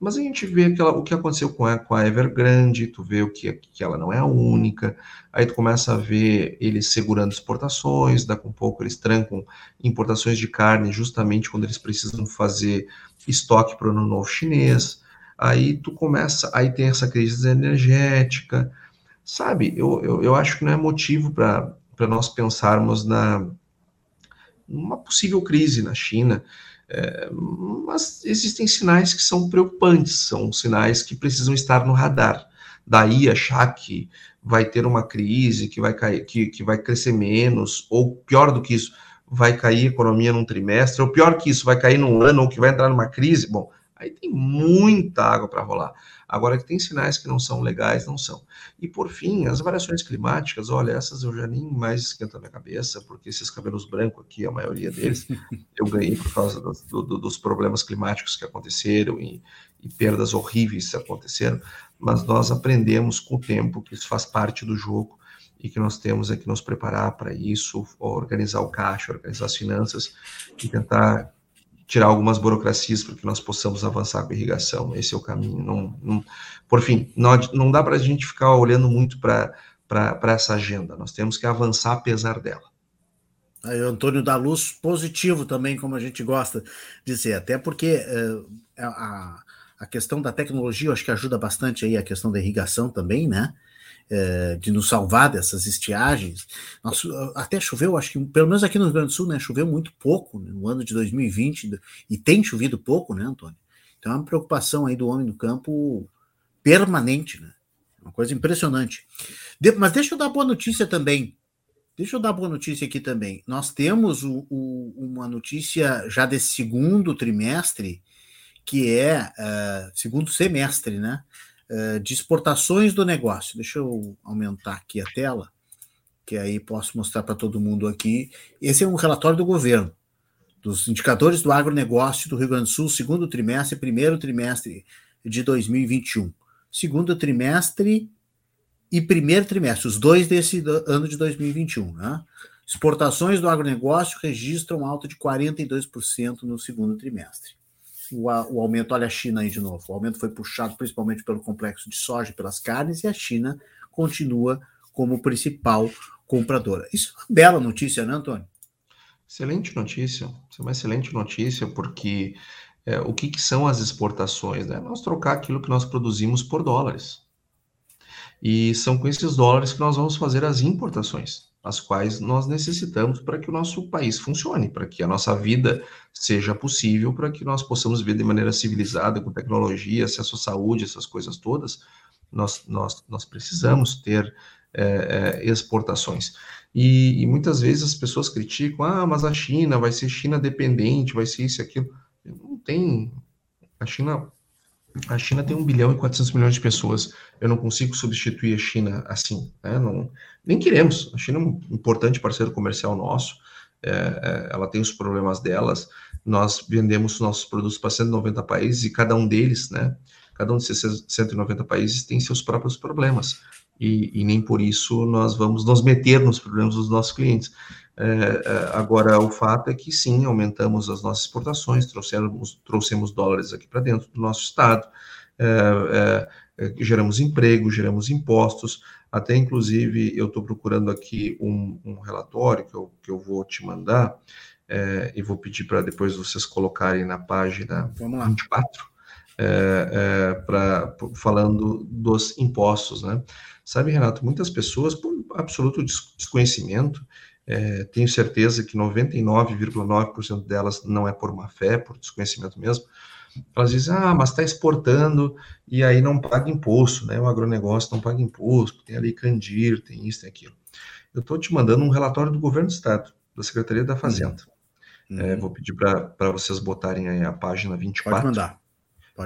Mas a gente vê aquela, o que aconteceu com a, com a Evergrande, tu vê o que, que ela não é a única, aí tu começa a ver eles segurando exportações, daqui a um pouco eles trancam importações de carne justamente quando eles precisam fazer estoque para o ano novo chinês, aí tu começa, aí tem essa crise energética, sabe, eu, eu, eu acho que não é motivo para nós pensarmos na uma possível crise na China, é, mas existem sinais que são preocupantes, são sinais que precisam estar no radar. Daí achar que vai ter uma crise, que vai cair, que, que vai crescer menos, ou pior do que isso, vai cair a economia num trimestre, ou pior que isso, vai cair num ano, ou que vai entrar numa crise. Bom, aí tem muita água para rolar. Agora que tem sinais que não são legais, não são. E por fim, as variações climáticas, olha, essas eu já nem mais esquento a minha cabeça, porque esses cabelos brancos aqui, a maioria deles, eu ganhei por causa do, do, dos problemas climáticos que aconteceram e, e perdas horríveis que aconteceram, mas nós aprendemos com o tempo que isso faz parte do jogo e que nós temos é que nos preparar para isso, organizar o caixa, organizar as finanças e tentar tirar algumas burocracias para que nós possamos avançar com a irrigação. Esse é o caminho. Não, não, por fim, não, não dá para a gente ficar olhando muito para essa agenda. Nós temos que avançar apesar dela. Aí, Antônio da Luz, positivo também, como a gente gosta de dizer, até porque uh, a, a questão da tecnologia, eu acho que ajuda bastante aí a questão da irrigação também, né? É, de nos salvar dessas estiagens. Nossa, até choveu, acho que pelo menos aqui no Rio Grande do Sul, né, choveu muito pouco né, no ano de 2020 e tem chovido pouco, né, Antônio? Então é uma preocupação aí do homem do campo permanente, né? Uma coisa impressionante. De, mas deixa eu dar boa notícia também. Deixa eu dar boa notícia aqui também. Nós temos o, o, uma notícia já desse segundo trimestre, que é uh, segundo semestre, né? Eh, de exportações do negócio. Deixa eu aumentar aqui a tela, que aí posso mostrar para todo mundo aqui. Esse é um relatório do governo, dos indicadores do agronegócio do Rio Grande do Sul, segundo trimestre, primeiro trimestre de 2021. Segundo trimestre e primeiro trimestre, os dois desse ano de 2021. Né? Exportações do agronegócio registram alta de 42% no segundo trimestre o, o aumento, olha a China aí de novo, o aumento foi puxado principalmente pelo complexo de soja, pelas carnes, e a China continua como principal compradora. Isso é uma bela notícia, né, Antônio? Excelente notícia, isso é uma excelente notícia, porque é, o que, que, são as exportações? Né? Nós trocar aquilo que nós produzimos por dólares. E são com esses dólares que nós vamos fazer as importações, as quais nós necessitamos para que o nosso país funcione, para que a nossa vida seja possível, para que nós possamos viver de maneira civilizada, com tecnologia, acesso à saúde, essas coisas todas. Nós, nós, nós precisamos ter é, é, exportações. E, e, muitas vezes as pessoas criticam, ah, mas a China vai ser China dependente, vai ser isso e aquilo. Não tem. A China, a China tem 1 bilhão e 400 milhões de pessoas. Eu não consigo substituir a China assim. Né? Não, nem queremos. A China é um importante parceiro comercial nosso. É, é, ela tem os problemas delas. Nós vendemos nossos produtos para 190 países e cada um deles, né? Cada um desses 190 países tem seus próprios problemas e, e, nem por isso nós vamos nos meter nos problemas dos nossos clientes. É, é, agora, o fato é que sim, aumentamos as nossas exportações, trouxemos, trouxemos dólares aqui para dentro do nosso estado, é, é, é, geramos emprego, geramos impostos, até inclusive eu estou procurando aqui um, um, relatório que eu, que eu vou te mandar, é, e vou pedir para depois vocês colocarem na página 24, é, é, falando dos impostos, né? Sabe, Renato, muitas pessoas, por absoluto desconhecimento, é, tenho certeza que 99,9% delas não é por má fé, por desconhecimento mesmo, elas dizem, ah, mas está exportando e aí não paga imposto, né? O agronegócio não paga imposto, tem ali Candir, tem isso, tem aquilo. Eu estou te mandando um relatório do governo do Estado, da Secretaria da Fazenda. Uhum. É, vou pedir para vocês botarem aí a página 24. Pode mandar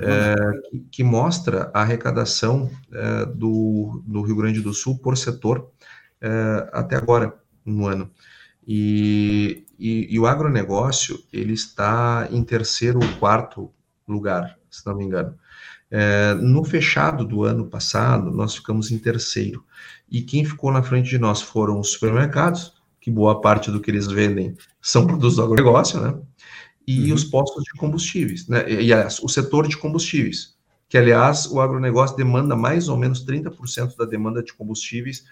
é, que, que, mostra a arrecadação é, do, do, Rio Grande do Sul por setor é, até agora no ano. E, e, e, o agronegócio ele está em terceiro ou quarto lugar, se não me engano. É, no fechado do ano passado, nós ficamos em terceiro. E quem ficou na frente de nós foram os supermercados, que boa parte do que eles vendem são produtos do agronegócio, né? e uhum. os postos de combustíveis, né? E, aliás, o setor de combustíveis, que aliás o agronegócio demanda mais ou menos 30% da demanda de combustíveis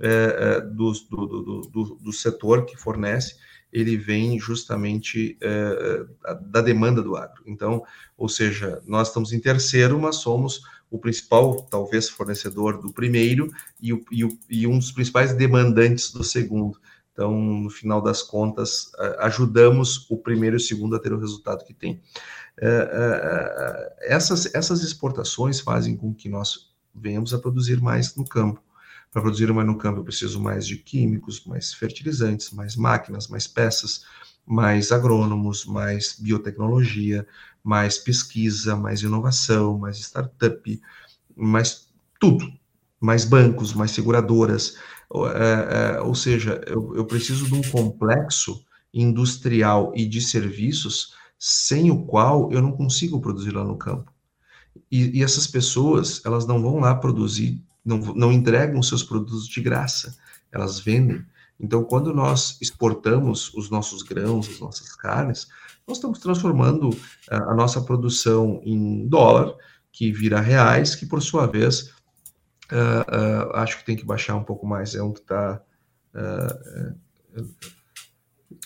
é, é, do, do, do, do, setor que fornece, ele vem justamente é, da demanda do agro. Então, ou seja, nós estamos em terceiro, mas somos o principal, talvez, fornecedor do primeiro e, o, e, o, e um dos principais demandantes do segundo. Então, no final das contas, ajudamos o primeiro e o segundo a ter o resultado que tem. É, é, é, essas, essas exportações fazem com que nós venhamos a produzir mais no campo. Para produzir no campo, eu preciso mais de químicos, mais fertilizantes, mais máquinas, mais peças, mais agrônomos, mais biotecnologia, mais pesquisa, mais inovação, mais startup, mais tudo, mais bancos, mais seguradoras. É, é, ou seja, eu, eu preciso de um complexo industrial e de serviços sem o qual eu não consigo produzir lá no campo. E, e, essas pessoas, elas não vão lá produzir, não, não entregam seus produtos de graça, elas vendem. Então, quando nós exportamos os nossos grãos, as nossas carnes, nós estamos transformando a, a nossa produção em dólar, que vira reais, que por sua vez Uh, uh, acho que tem que baixar um pouco mais. É um que está. Uh,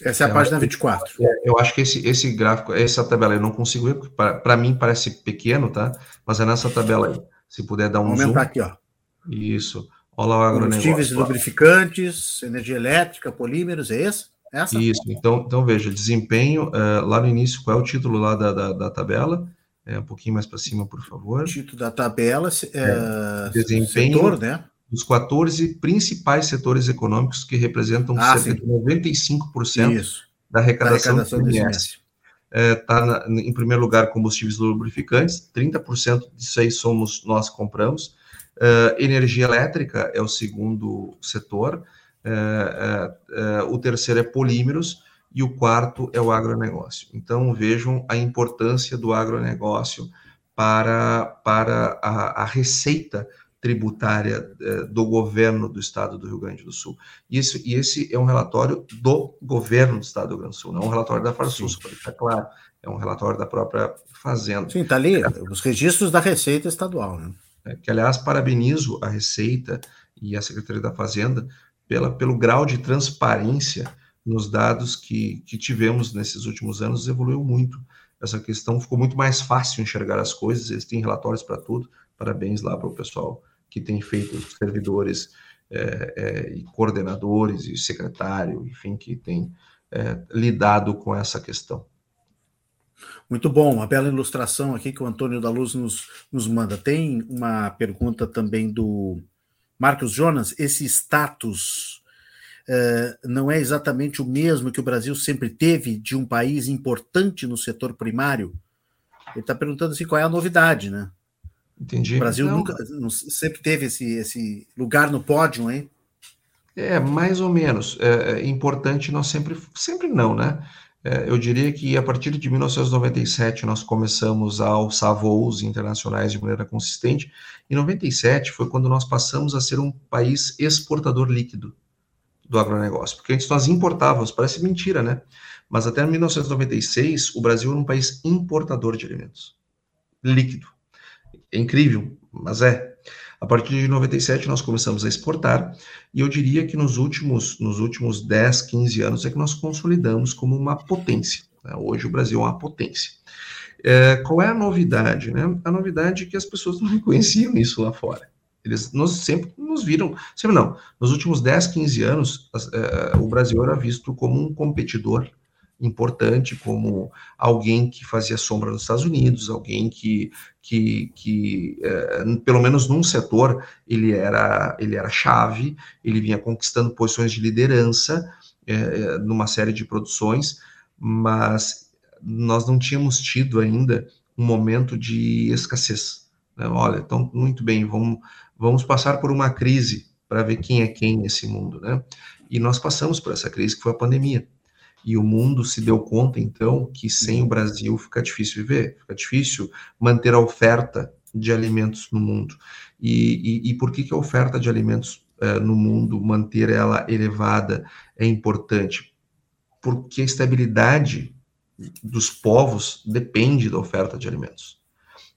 é, essa é a página 24. É, eu acho que esse, esse gráfico, essa tabela eu não consigo ver, porque para mim parece pequeno, tá? Mas é nessa tabela aí. Se puder dar um Vou aumentar zoom. aqui, ó. Isso. Olha lá o. Combustíveis e lubrificantes, energia elétrica, polímeros, é esse? Essa? Isso. Então, então veja, desempenho, uh, lá no início, qual é o título lá da, da, da tabela? É, um pouquinho mais para cima, por favor. O título da tabela é, é, desempenho setor, né? dos 14 principais setores econômicos que representam ah, cerca sim. de 95% Isso. da arrecadação, da arrecadação do ICMS. Está, é, em primeiro lugar, combustíveis lubrificantes, 30% disso aí somos nós que compramos. Uh, energia elétrica é o segundo setor. Uh, uh, o terceiro é polímeros e o quarto é o agronegócio. Então, vejam a importância do agronegócio para, para a, a receita tributária eh, do governo do estado do Rio Grande do Sul. Isso, e esse é um relatório do governo do estado do Rio Grande do Sul, não é um relatório da Farsus, para ficar claro, é um relatório da própria Fazenda. Sim, está ali, os registros da Receita Estadual. Né? É, que, aliás, parabenizo a Receita e a Secretaria da Fazenda pela, pelo grau de transparência nos dados que, que tivemos nesses últimos anos, evoluiu muito. Essa questão ficou muito mais fácil enxergar as coisas, eles têm relatórios para tudo. Parabéns lá para o pessoal que tem feito, servidores é, é, e coordenadores e secretário, enfim, que tem é, lidado com essa questão. Muito bom, uma bela ilustração aqui que o Antônio da Luz nos, nos manda. Tem uma pergunta também do Marcos Jonas. Esse status uh, não é exatamente o mesmo que o Brasil sempre teve de um país importante no setor primário? Ele está perguntando assim, qual é a novidade, né? Entendi. O Brasil nunca sempre teve esse, esse lugar no pódio, hein? É, mais ou menos. É, é importante nós sempre, sempre não, né? É, eu diria que a partir de 1997 nós começamos a alçar voos internacionais de maneira consistente. Em 97 foi quando nós passamos a ser um país exportador líquido do agronegócio, porque antes nós importávamos, parece mentira, né? Mas até 1996 o Brasil era um país importador de alimentos líquido. É incrível, mas é. A partir de 97 nós começamos a exportar, e eu diria que nos últimos, nos últimos 10, 15 anos é que nós consolidamos como uma potência. Né? Hoje o Brasil é uma potência. É, qual é a novidade? Né? A novidade é que as pessoas não reconheciam isso lá fora. Eles nos, sempre nos viram, sempre não, nos últimos 10, 15 anos, é, o Brasil era visto como um competidor importante como alguém que fazia sombra nos Estados Unidos, alguém que, que, que é, pelo menos num setor, ele era, ele era chave, ele vinha conquistando posições de liderança é, numa série de produções, mas nós não tínhamos tido ainda um momento de escassez. Né? Olha, então, muito bem, vamos, vamos passar por uma crise para ver quem é quem nesse mundo, né? E nós passamos por essa crise que foi a pandemia e o mundo se deu conta, então, que sem o Brasil fica difícil viver, fica difícil manter a oferta de alimentos no mundo. E, e, e por que, que a oferta de alimentos uh, no mundo, manter ela elevada, é importante? Porque a estabilidade dos povos depende da oferta de alimentos.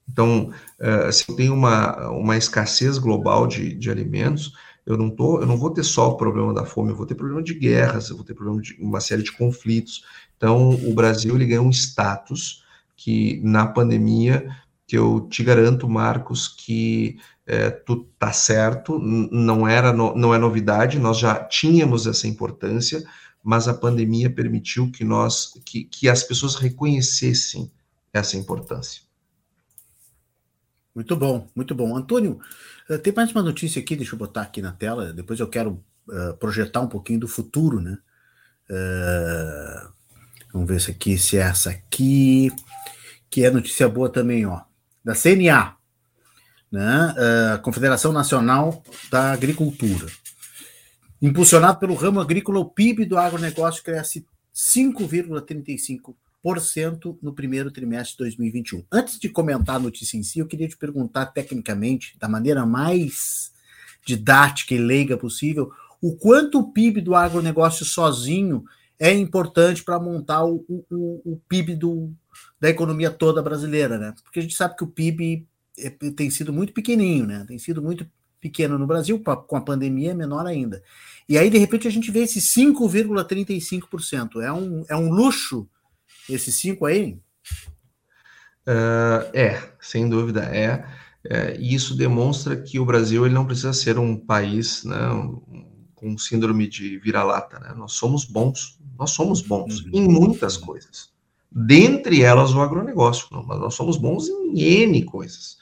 Então, uh, se eu tenho uma, uma escassez global de, de alimentos, eu não tô, eu não vou ter só o problema da fome, eu vou ter problema de guerras, eu vou ter problema de uma série de conflitos. Então, o Brasil ele ganhou um status que na pandemia que eu te garanto, Marcos, que é, tu tá certo, não era no, não é novidade, nós já tínhamos essa importância, mas a pandemia permitiu que nós que, que as pessoas reconhecessem essa importância. Muito bom, muito bom. Antônio, eh, tem mais uma notícia aqui, deixa eu botar aqui na tela, depois eu quero uh, projetar um pouquinho do futuro, né? Uh, vamos ver se aqui, se é essa aqui, que é notícia boa também, ó, da CNA, né? Uh, Confederação Nacional da Agricultura. Impulsionado pelo ramo agrícola, o PIB do agronegócio cresce 5,35% no primeiro trimestre de 2021. Antes de comentar a notícia em si, eu queria te perguntar tecnicamente, da maneira mais didática e leiga possível, o quanto o PIB do agronegócio sozinho é importante para montar o, o, o PIB do, da economia toda brasileira, né? Porque a gente sabe que o PIB é, tem sido muito pequenininho, né? Tem sido muito pequeno no Brasil, com a pandemia é menor ainda. E aí, de repente, a gente vê esse 5,35%. É um, é um luxo esses cinco aí? Uh, é, sem dúvida é. é. E isso demonstra que o Brasil ele não precisa ser um país né, com síndrome de vira-lata. Né? Nós somos bons, nós somos bons uhum. em muitas coisas. Dentre elas o agronegócio, mas nós somos bons em N coisas.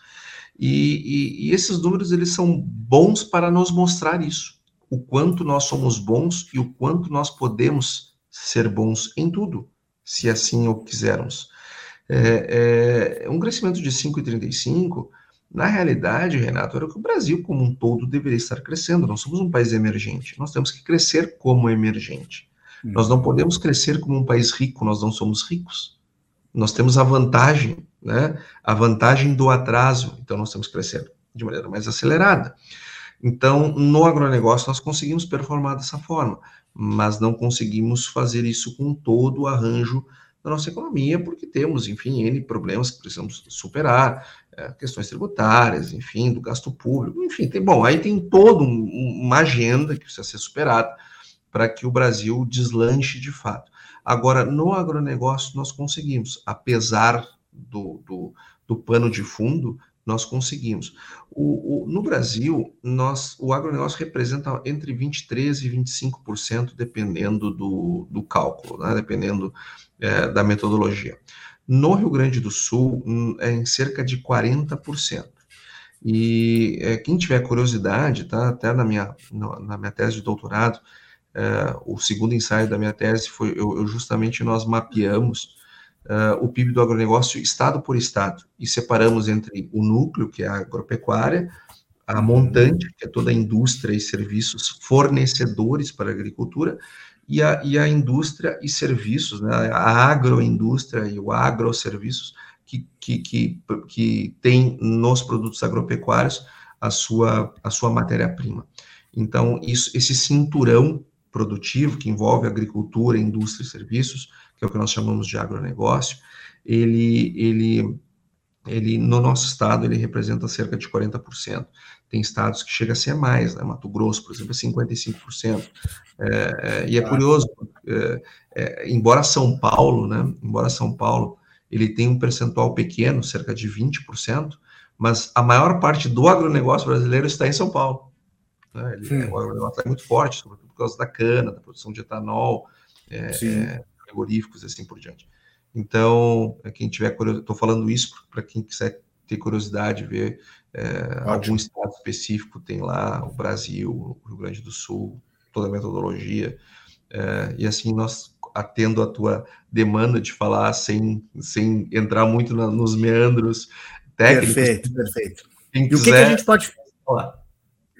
E, e, e esses números eles são bons para nos mostrar isso. O quanto nós somos bons e o quanto nós podemos ser bons em tudo se assim o quisermos. É, é, um crescimento de 5,35, na realidade, Renato, era o que o Brasil como um todo deveria estar crescendo. Nós somos um país emergente, nós temos que crescer como emergente. Hum. Nós não podemos crescer como um país rico, nós não somos ricos. Nós temos a vantagem, né? A vantagem do atraso, então nós temos que crescer de maneira mais acelerada. Então, no agronegócio, nós conseguimos performar dessa forma mas não conseguimos fazer isso com todo o arranjo da nossa economia, porque temos, enfim, N problemas que precisamos superar, é, questões tributárias, enfim, do gasto público, enfim, tem, bom, aí tem toda um, uma agenda que precisa ser superada para que o Brasil deslanche de fato. Agora, no agronegócio, nós conseguimos, apesar do, do, do pano de fundo, nós conseguimos. O, o, no Brasil, nós, o agronegócio representa entre 23% e 25%, dependendo do, do cálculo, né? dependendo é, da metodologia. No Rio Grande do Sul, hum, é em cerca de 40%. E é, quem tiver curiosidade, tá? até na minha, na minha tese de doutorado, é, o segundo ensaio da minha tese foi eu, eu justamente nós mapeamos uh, o PIB do agronegócio estado por estado e separamos entre o núcleo, que é a agropecuária, a montante, que é toda a indústria e serviços fornecedores para a agricultura, e a, e a indústria e serviços, né, a agroindústria e o agroserviços, que, que, que, que tem nos produtos agropecuários a sua, a sua matéria-prima. Então, isso, esse cinturão produtivo, que envolve agricultura, indústria e serviços, que é o que nós chamamos de agronegócio, ele, ele, ele no nosso estado, ele representa cerca de 40%. Tem estados que chega a ser mais, né? Mato Grosso, por exemplo, é 55%. É, é, e é curioso, é, é, embora São Paulo, né? Embora São Paulo, ele tem um percentual pequeno, cerca de 20%, mas a maior parte do agronegócio brasileiro está em São Paulo. Né? Ele, o agronegócio é muito forte, sobretudo por causa da cana, da produção de etanol, é, é, frigoríficos e assim por diante. Então, quem tiver curiosidade, estou falando isso para quem quiser ter curiosidade, ver é, algum estado específico, tem lá o Brasil, o Rio Grande do Sul, toda a metodologia. É, e assim nós atendo a tua demanda de falar sem, sem entrar muito na, nos meandros técnicos. Perfeito, perfeito. Quem e quiser... o que, que, a gente pode. Olá.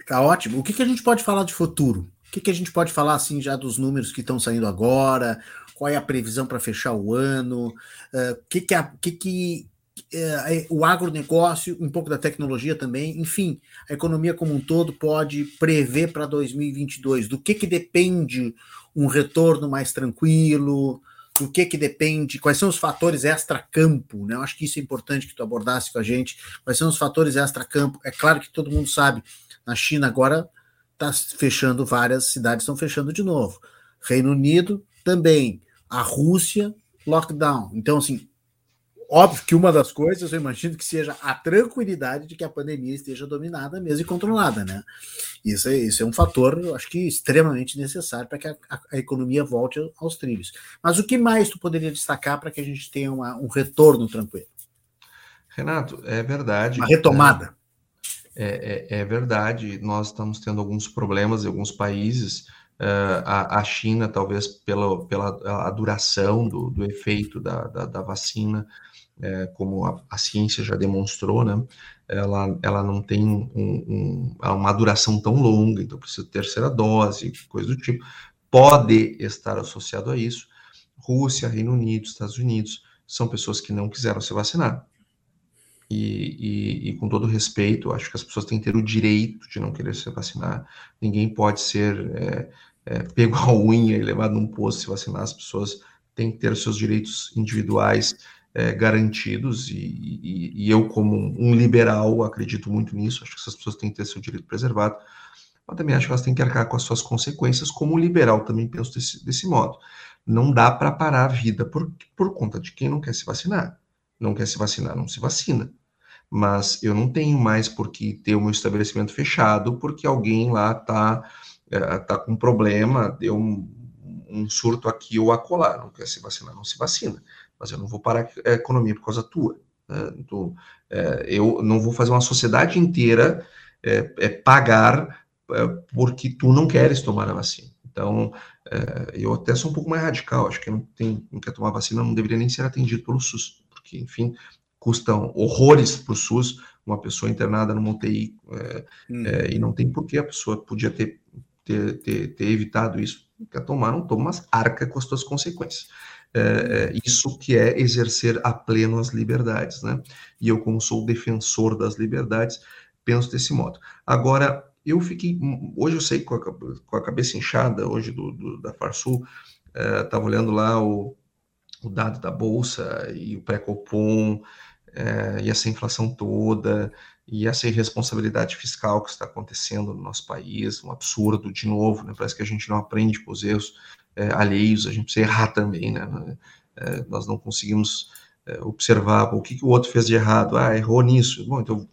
Tá ótimo. O que, que a gente pode falar de futuro? O que, que a gente pode falar assim já dos números que estão saindo agora? qual é a previsão para fechar o ano, o uh, que, que, a, que, que uh, o agronegócio, um pouco da tecnologia também, enfim, a economia como um todo pode prever para 2022, do que, que depende um retorno mais tranquilo, do que que depende, quais são os fatores extra-campo, né? Eu acho que isso é importante que tu abordasse com a gente. Quais são os fatores extra-campo? É claro que todo mundo sabe, na China agora está fechando várias cidades, estão fechando de novo. Reino Unido também a Rússia, lockdown. Então, assim, óbvio que uma das coisas eu imagino que seja a tranquilidade de que a pandemia esteja dominada mesmo e controlada, né? Isso é, isso é um fator, eu acho que extremamente necessário para que a, a, a, economia volte aos trilhos. Mas o que mais tu poderia destacar para que a gente tenha uma, um retorno tranquilo? Renato, é verdade. Uma retomada. É, é, é verdade, nós estamos tendo alguns problemas em alguns países Uh, a, a, China, talvez pela, pela a duração do, do efeito da, da, da vacina, é, como a, a, ciência já demonstrou, né, ela, ela não tem um, um, uma duração tão longa, então precisa de terceira dose, coisa do tipo, pode estar associado a isso. Rússia, Reino Unido, Estados Unidos, são pessoas que não quiseram se vacinar. E, e, e, com todo respeito, acho que as pessoas têm que ter o direito de não querer se vacinar. Ninguém pode ser é, é, pego a unha e levado num posto se vacinar. As pessoas têm que ter os seus direitos individuais é, garantidos. E, e, eu, como um liberal, acredito muito nisso. Acho que essas pessoas têm que ter seu direito preservado. Mas também acho que elas têm que arcar com as suas consequências. Como liberal, também penso desse, desse modo. Não dá para parar a vida por, por conta de quem não quer se vacinar não quer se vacinar, não se vacina. Mas eu não tenho mais por que ter o meu estabelecimento fechado porque alguém lá está é, tá com problema, deu um, um, surto aqui ou acolá, não quer se vacinar, não se vacina. Mas eu não vou parar a economia por causa tua. Né? Então, é, eu não vou fazer uma sociedade inteira é, é pagar porque tu não queres tomar a vacina. Então, eu até sou um pouco mais radical, acho que não, tem, não quer tomar vacina não deveria nem ser atendido pelo SUS que, enfim, custam horrores para o SUS, uma pessoa internada numa UTI, é, hum. é, e não tem porquê, a pessoa podia ter, ter, ter, ter evitado isso, quer tomar, não toma, mas arca com as suas consequências. É, é, isso que é exercer a pleno as liberdades, né? E eu, como sou defensor das liberdades, penso desse modo. Agora, eu fiquei, hoje eu sei com a, com a cabeça inchada, hoje do, do da Farsul, estava é, olhando lá o, o dado da Bolsa e o pré-copom, é, e essa inflação toda, e essa irresponsabilidade fiscal que está acontecendo no nosso país, um absurdo de novo, né? Parece que a gente não aprende com os erros é, alheios, a gente precisa errar também, né? É, nós não conseguimos observar o que, que o outro fez de errado. Ah, errou nisso. Bom, então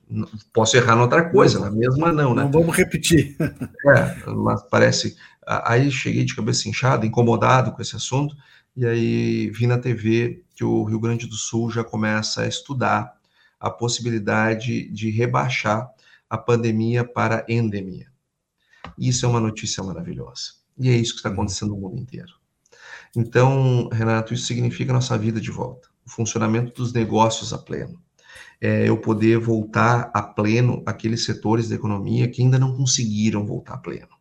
posso errar em outra coisa, na mesma não, né? Não vamos repetir. É, mas parece. Aí cheguei de cabeça inchada, incomodado com esse assunto, e aí vi na TV que o Rio Grande do Sul já começa a estudar a possibilidade de rebaixar a pandemia para endemia. Isso é uma notícia maravilhosa. E é isso que está uhum. acontecendo no mundo inteiro. Então, Renato, isso significa nossa vida de volta, o funcionamento dos negócios a pleno. É eu poder voltar a pleno aqueles setores da economia que ainda não conseguiram voltar a pleno.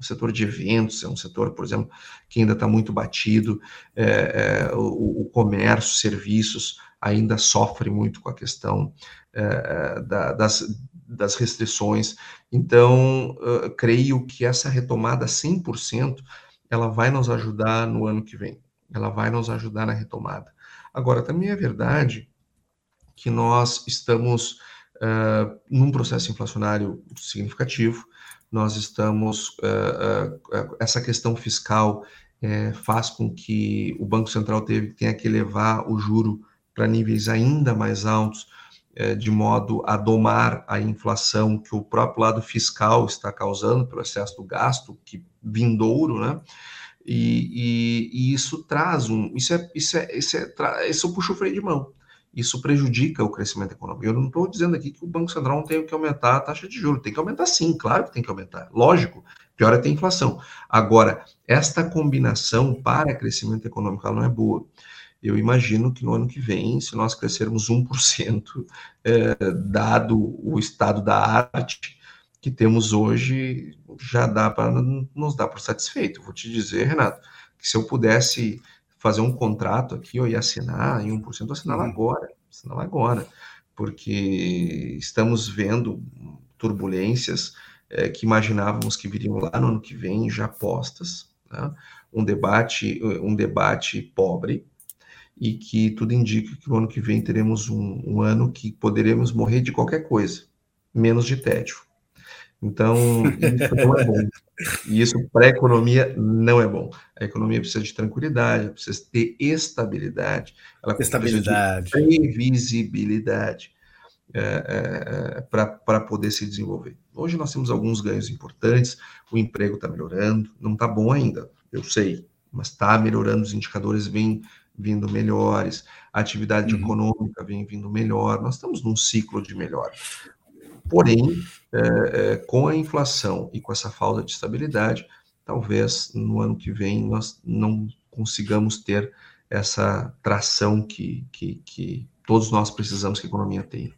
O setor de eventos é um setor, por exemplo, que ainda está muito batido, é, é, o, o comércio, serviços, ainda sofre muito com a questão é, da, das, das restrições. Então, creio que essa retomada 100%, ela vai nos ajudar no ano que vem. Ela vai nos ajudar na retomada. Agora, também é verdade que nós estamos uh, num processo inflacionário significativo, nós estamos, uh, uh, essa questão fiscal faz com que o Banco Central teve, tenha que levar o juro para níveis ainda mais altos, de modo a domar a inflação que o próprio lado fiscal está causando pelo excesso do gasto, que vindouro, né? E, e, e, isso traz um, isso é, isso é, isso é, isso puxa o freio de mão. Isso prejudica o crescimento econômico. Eu não estou dizendo aqui que o Banco Central não tem que aumentar a taxa de juros. Tem que aumentar sim, claro que tem que aumentar. Lógico, pior é ter inflação. Agora, esta combinação para crescimento econômico ela não é boa eu imagino que no ano que vem, se nós crescermos 1%, é, dado o estado da arte que temos hoje, já dá para nos dar por satisfeito. Vou te dizer, Renato, que se eu pudesse fazer um contrato aqui, eu ia assinar em 1%, eu assinava uhum. agora, assinava agora, porque estamos vendo turbulências é, que imaginávamos que viriam lá no ano que vem já postas, né? um debate um debate pobre, e que tudo indica que no ano que vem teremos um, um ano que poderemos morrer de qualquer coisa, menos de tédio. Então, isso não é bom. E isso para a economia não é bom. A economia precisa de tranquilidade, precisa ter estabilidade, ela estabilidade. precisa de previsibilidade é, é, é para poder se desenvolver. Hoje nós temos alguns ganhos importantes, o emprego está melhorando, não está bom ainda, eu sei, mas está melhorando, os indicadores vêm vindo melhores, a atividade uhum. econômica vem vindo melhor, nós estamos num ciclo de melhora. Porém, é, é, com a inflação e com essa falta de estabilidade, talvez no ano que vem nós não consigamos ter essa tração que, que, que todos nós precisamos que a economia tenha.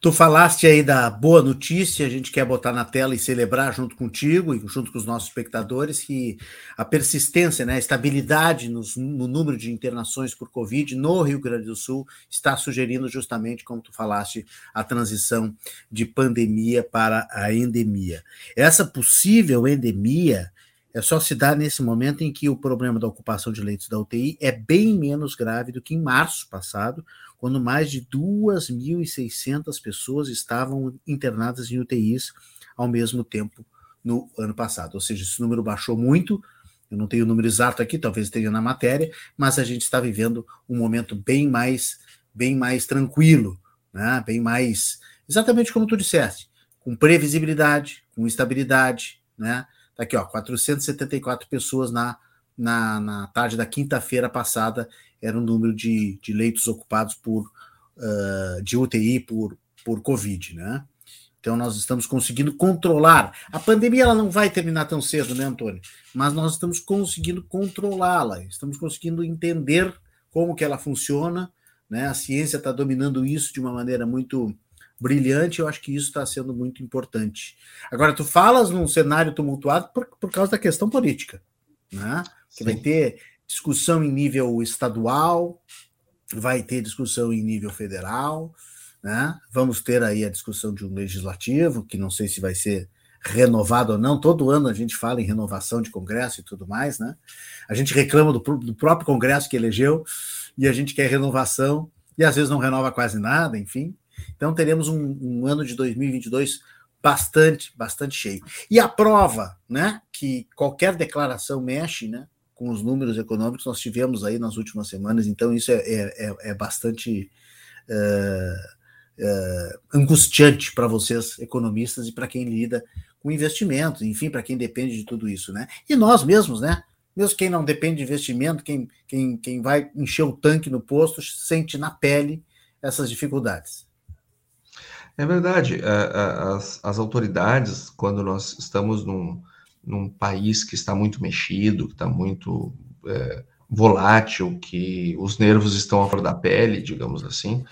Tu falaste aí da boa notícia, a gente quer botar na tela e celebrar junto contigo e junto com os nossos espectadores que a persistência, né, a estabilidade nos, no número de internações por Covid no Rio Grande do Sul está sugerindo justamente, como tu falaste, a transição de pandemia para a endemia. Essa possível endemia é só se dar nesse momento em que o problema da ocupação de leitos da UTI é bem menos grave do que em março passado, quando mais de 2.600 pessoas estavam internadas em UTIs ao mesmo tempo no ano passado. Ou seja, esse número baixou muito. Eu não tenho o número exato aqui, talvez tenha na matéria, mas a gente está vivendo um momento bem mais, bem mais tranquilo, né? bem mais, exatamente como tu disseste, com previsibilidade, com estabilidade, né? Tá aqui, ó, 474 pessoas na, na, na tarde da quinta-feira passada era o número de, de leitos ocupados por uh, de UTI por, por Covid, né? Então nós estamos conseguindo controlar. A pandemia ela não vai terminar tão cedo, né, Antônio? Mas nós estamos conseguindo controlá-la, estamos conseguindo entender como que ela funciona, né? A ciência está dominando isso de uma maneira muito brilhante, eu acho que isso está sendo muito importante. Agora, tu falas num cenário tumultuado por, por causa da questão política, né? Que vai ter discussão em nível estadual, vai ter discussão em nível federal, né? Vamos ter aí a discussão de um legislativo, que não sei se vai ser renovado ou não. Todo ano a gente fala em renovação de Congresso e tudo mais, né? A gente reclama do, do próprio Congresso que elegeu e a gente quer renovação. e às vezes não renova quase nada, enfim. Então teremos um, um ano de 2022 bastante, bastante cheio. E a prova, né, que qualquer declaração mexe, né, com os números econômicos nós tivemos aí nas últimas semanas, então isso é, é, é, é bastante é, angustiante para vocês, economistas, e para quem lida com investimentos, enfim, para quem depende de tudo isso, né? E nós mesmos, né? Mesmo quem não depende de investimento, quem, quem, quem vai encher o tanque no posto, sente na pele essas dificuldades. É verdade. As, as autoridades, quando nós estamos num, num país que está muito mexido, que está muito é, volátil, que os nervos estão à flor da pele, digamos assim,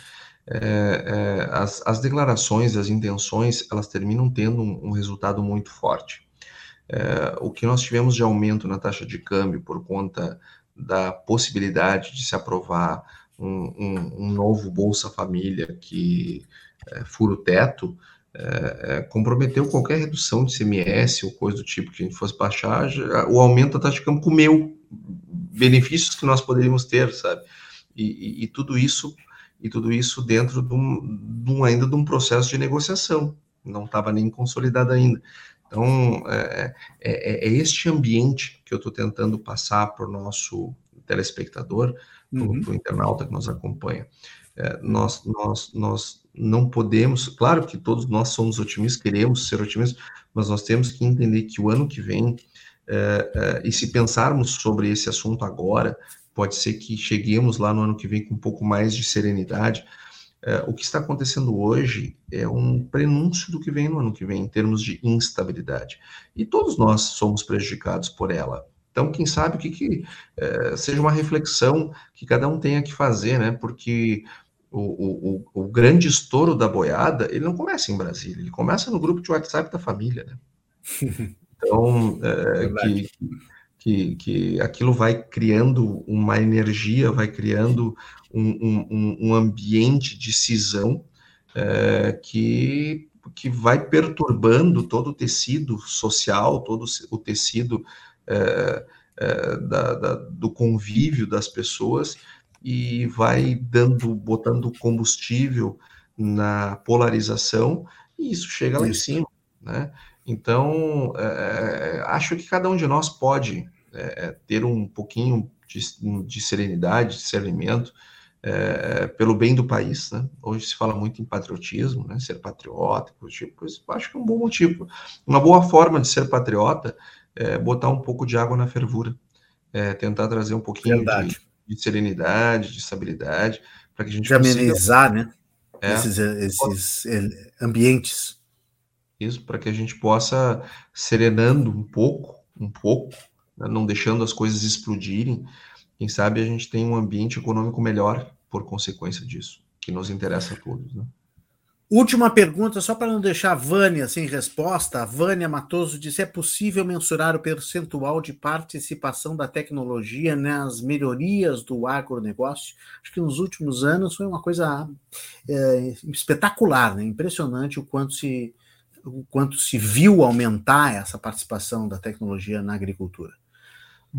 é, é, as, as, declarações, as intenções, elas terminam tendo um, um resultado muito forte. É, o que nós tivemos de aumento na taxa de câmbio por conta da possibilidade de se aprovar um, um, um novo Bolsa Família que é, fura o teto, é, é, comprometeu qualquer redução de CMS ou coisa do tipo que a gente fosse baixar, já, o aumento da taxa de câmbio comeu benefícios que nós poderíamos ter, sabe? E, e, e tudo isso e tudo isso dentro de um, de um, ainda de um processo de negociação, não estava nem consolidado ainda. Então, é, é, é este ambiente que eu estou tentando passar para o nosso telespectador, para o uhum. internauta que nos acompanha. É, nós, nós, nós não podemos, claro que todos nós somos otimistas, queremos ser otimistas, mas nós temos que entender que o ano que vem, é, é, e se pensarmos sobre esse assunto agora, pode ser que cheguemos lá no ano que vem com um pouco mais de serenidade. É, o que está acontecendo hoje é um prenúncio do que vem no ano que vem, em termos de instabilidade. E todos nós somos prejudicados por ela. Então, quem sabe o que, que é, seja uma reflexão que cada um tenha que fazer, né? Porque o, o, o, grande estouro da boiada, ele não começa em Brasília, ele começa no grupo de WhatsApp da família, né? Então, é, que, que, que aquilo vai criando uma energia, vai criando um, um, um ambiente de cisão é, que, que vai perturbando todo o tecido social, todo o tecido é, é, da, da, do convívio das pessoas e vai dando, botando combustível na polarização e isso chega lá em cima, né? Então, é, acho que cada um de nós pode é, é, ter um pouquinho de, de serenidade, de discernimento, é, pelo bem do país. Né? Hoje se fala muito em patriotismo, né? ser patriota, tipo, acho que é um bom motivo. Uma boa forma de ser patriota é botar um pouco de água na fervura, é, tentar trazer um pouquinho de, de, serenidade, de estabilidade, para que a gente de amenizar, né? É, esses, esses ambientes. Isso, para que a gente possa serenando um pouco, um pouco, né, não deixando as coisas explodirem, quem sabe a gente tem um ambiente econômico melhor por consequência disso, que nos interessa a todos. Né? Última pergunta, só para não deixar a Vânia sem resposta. A Vânia Matoso disse: é possível mensurar o percentual de participação da tecnologia nas melhorias do agronegócio? Acho que nos últimos anos foi uma coisa é, espetacular, né? impressionante o quanto se, o quanto se viu aumentar essa participação da tecnologia na agricultura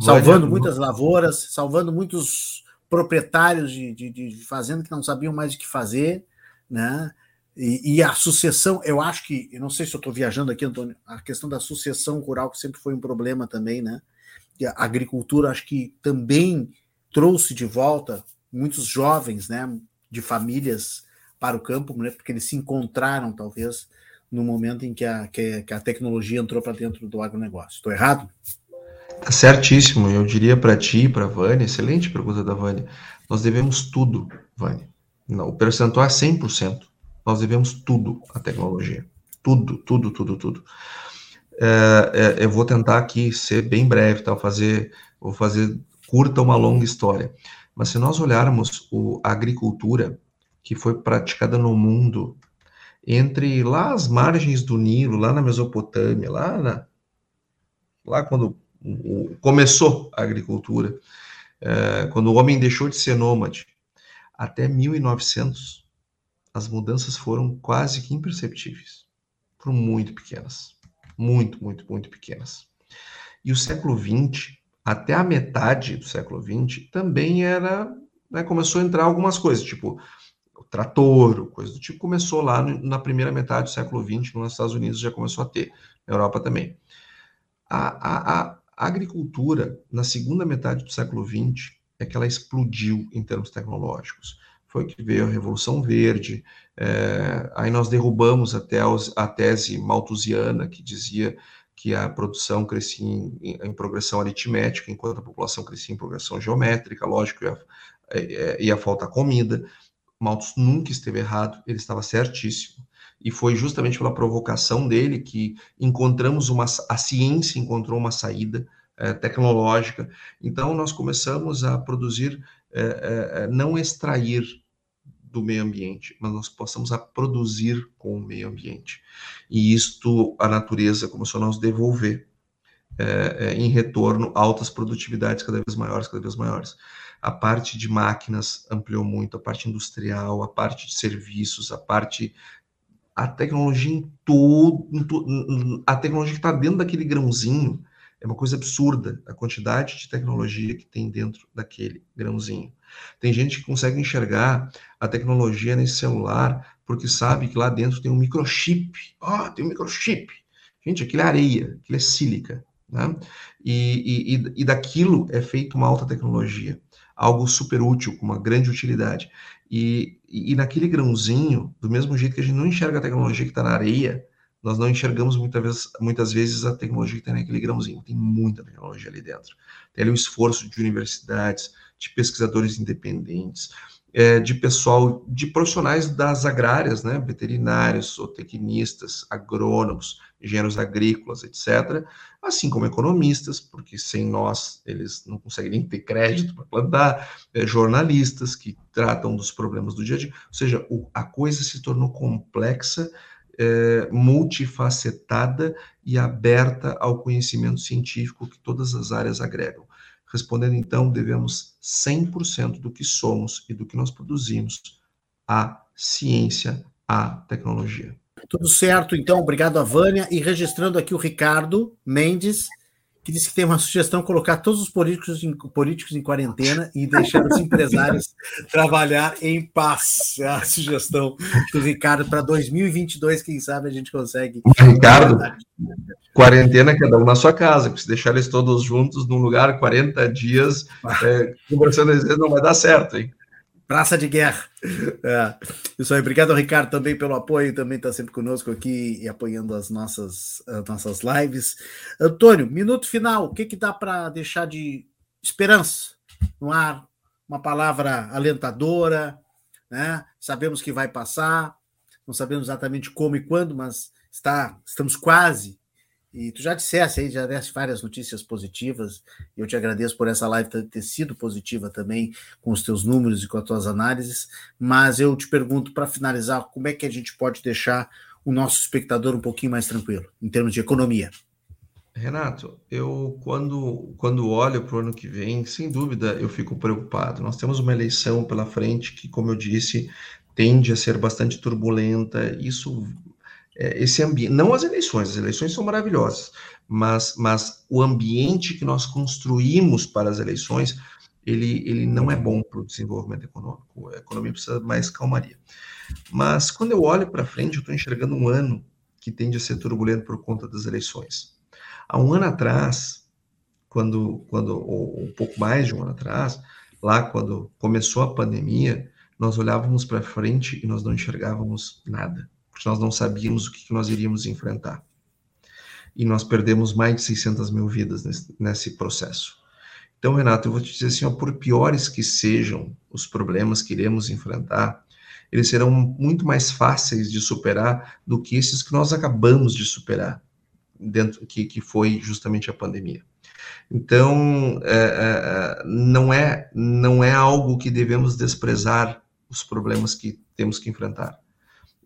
salvando muitas lavouras, salvando muitos proprietários de, de, de fazenda que não sabiam mais o que fazer, né? E, e, a sucessão, eu acho que, eu não sei se eu estou viajando aqui, Antônio, a questão da sucessão rural, que sempre foi um problema também, né? E a agricultura, acho que também trouxe de volta muitos jovens, né, de famílias para o campo, né, porque eles se encontraram, talvez, no momento em que a, que, que a tecnologia entrou para dentro do agronegócio. Estou errado? Tá certíssimo. Eu diria para ti e para a Vânia, excelente pergunta da Vânia. Nós devemos tudo, Vânia. O percentual é 100%. Nós devemos tudo à tecnologia. Tudo, tudo, tudo, tudo. É, é, eu vou tentar aqui ser bem breve, tá? fazer, vou fazer curta uma longa história. Mas se nós olharmos o, a agricultura que foi praticada no mundo entre lá as margens do Nilo, lá na Mesopotâmia, lá na, lá quando começou a agricultura, é, quando o homem deixou de ser nômade, até 1900, as mudanças foram quase que imperceptíveis. Foram muito pequenas. Muito, muito, muito pequenas. E o século XX, até a metade do século XX, também era né, começou a entrar algumas coisas, tipo o trator, coisa do tipo, começou lá na primeira metade do século XX, nos Estados Unidos já começou a ter, na Europa também. A, a, a agricultura, na segunda metade do século XX, é que ela explodiu em termos tecnológicos. Foi que veio a Revolução Verde, é, aí nós derrubamos até a tese malthusiana, que dizia que a produção crescia em, em, progressão aritmética, enquanto a população crescia em progressão geométrica, lógico, ia, ia, ia faltar comida. Malthus nunca esteve errado, ele estava certíssimo. E foi justamente pela provocação dele que encontramos uma, a ciência encontrou uma saída é, tecnológica. Então, nós começamos a produzir, é, é, não extrair do meio ambiente, mas nós possamos a produzir com o meio ambiente. E isto a natureza começou a nos devolver é, é, em retorno altas produtividades cada vez maiores, cada vez maiores. A parte de máquinas ampliou muito, a parte industrial, a parte de serviços, a parte a tecnologia em todo, a tecnologia que está dentro daquele grãozinho é uma coisa absurda a quantidade de tecnologia que tem dentro daquele grãozinho. Tem gente que consegue enxergar a tecnologia nesse celular porque sabe que lá dentro tem um microchip. Ó, oh, tem um microchip. Gente, aquilo é areia, aquilo é sílica. Né? E, e, e daquilo é feita uma alta tecnologia, algo super útil, com uma grande utilidade. E, e naquele grãozinho, do mesmo jeito que a gente não enxerga a tecnologia que está na areia, nós não enxergamos muitas vezes, muitas vezes a tecnologia que tem naquele grãozinho. Tem muita tecnologia ali dentro. Tem ali um esforço de universidades, de pesquisadores independentes, é, de pessoal, de profissionais das agrárias, né, veterinários, zootecnistas, agrônomos, engenheiros agrícolas, etc., assim como economistas, porque sem nós eles não conseguem nem ter crédito para plantar, é, jornalistas que tratam dos problemas do dia a dia, ou seja, o, a coisa se tornou complexa, é, multifacetada e aberta ao conhecimento científico que todas as áreas agregam. Respondendo então, devemos 100% do que somos e do que nós produzimos à ciência, à tecnologia. Tudo certo, então, obrigado Vânia. E registrando aqui o Ricardo Mendes, que disse que tem uma sugestão colocar todos os políticos em, políticos em quarentena e deixar os empresários trabalhar em paz. É a sugestão do Ricardo para 2022, quem sabe a gente consegue. Ricardo, quarentena cada um na sua casa, porque se deixar eles todos juntos num lugar 40 dias, é, conversando às vezes não vai dar certo, hein? Praça de guerra. É. Isso aí, obrigado, Ricardo, também pelo apoio, também está sempre conosco aqui e apoiando as nossas, as nossas lives. Antônio, minuto final, o que, que dá para deixar de esperança no ar? Uma palavra alentadora, né? Sabemos que vai passar, não sabemos exatamente como e quando, mas está, estamos quase e tu já disseste aí, já deste várias notícias positivas, eu te agradeço por essa live ter sido positiva também, com os teus números e com as tuas análises, mas eu te pergunto, para finalizar, como é que a gente pode deixar o nosso espectador um pouquinho mais tranquilo, em termos de economia? Renato, eu quando, quando olho para o ano que vem, sem dúvida eu fico preocupado. Nós temos uma eleição pela frente que, como eu disse, tende a ser bastante turbulenta. Isso esse ambiente, não as eleições, as eleições são maravilhosas, mas, mas o ambiente que nós construímos para as eleições, ele, ele não é bom para o desenvolvimento econômico. A economia precisa mais calmaria. Mas quando eu olho para frente, eu estou enxergando um ano que tende a ser turbulento por conta das eleições. Há um ano atrás, quando, quando ou um pouco mais de um ano atrás, lá quando começou a pandemia, nós olhávamos para frente e nós não enxergávamos nada porque nós não sabíamos o que nós iríamos enfrentar. E nós perdemos mais de 600 mil vidas nesse, nesse processo. Então, Renato, eu vou te dizer assim, ó, por piores que sejam os problemas que iremos enfrentar, eles serão muito mais fáceis de superar do que esses que nós acabamos de superar, dentro que, que foi justamente a pandemia. Então, é, é, não, é, não é algo que devemos desprezar os problemas que temos que enfrentar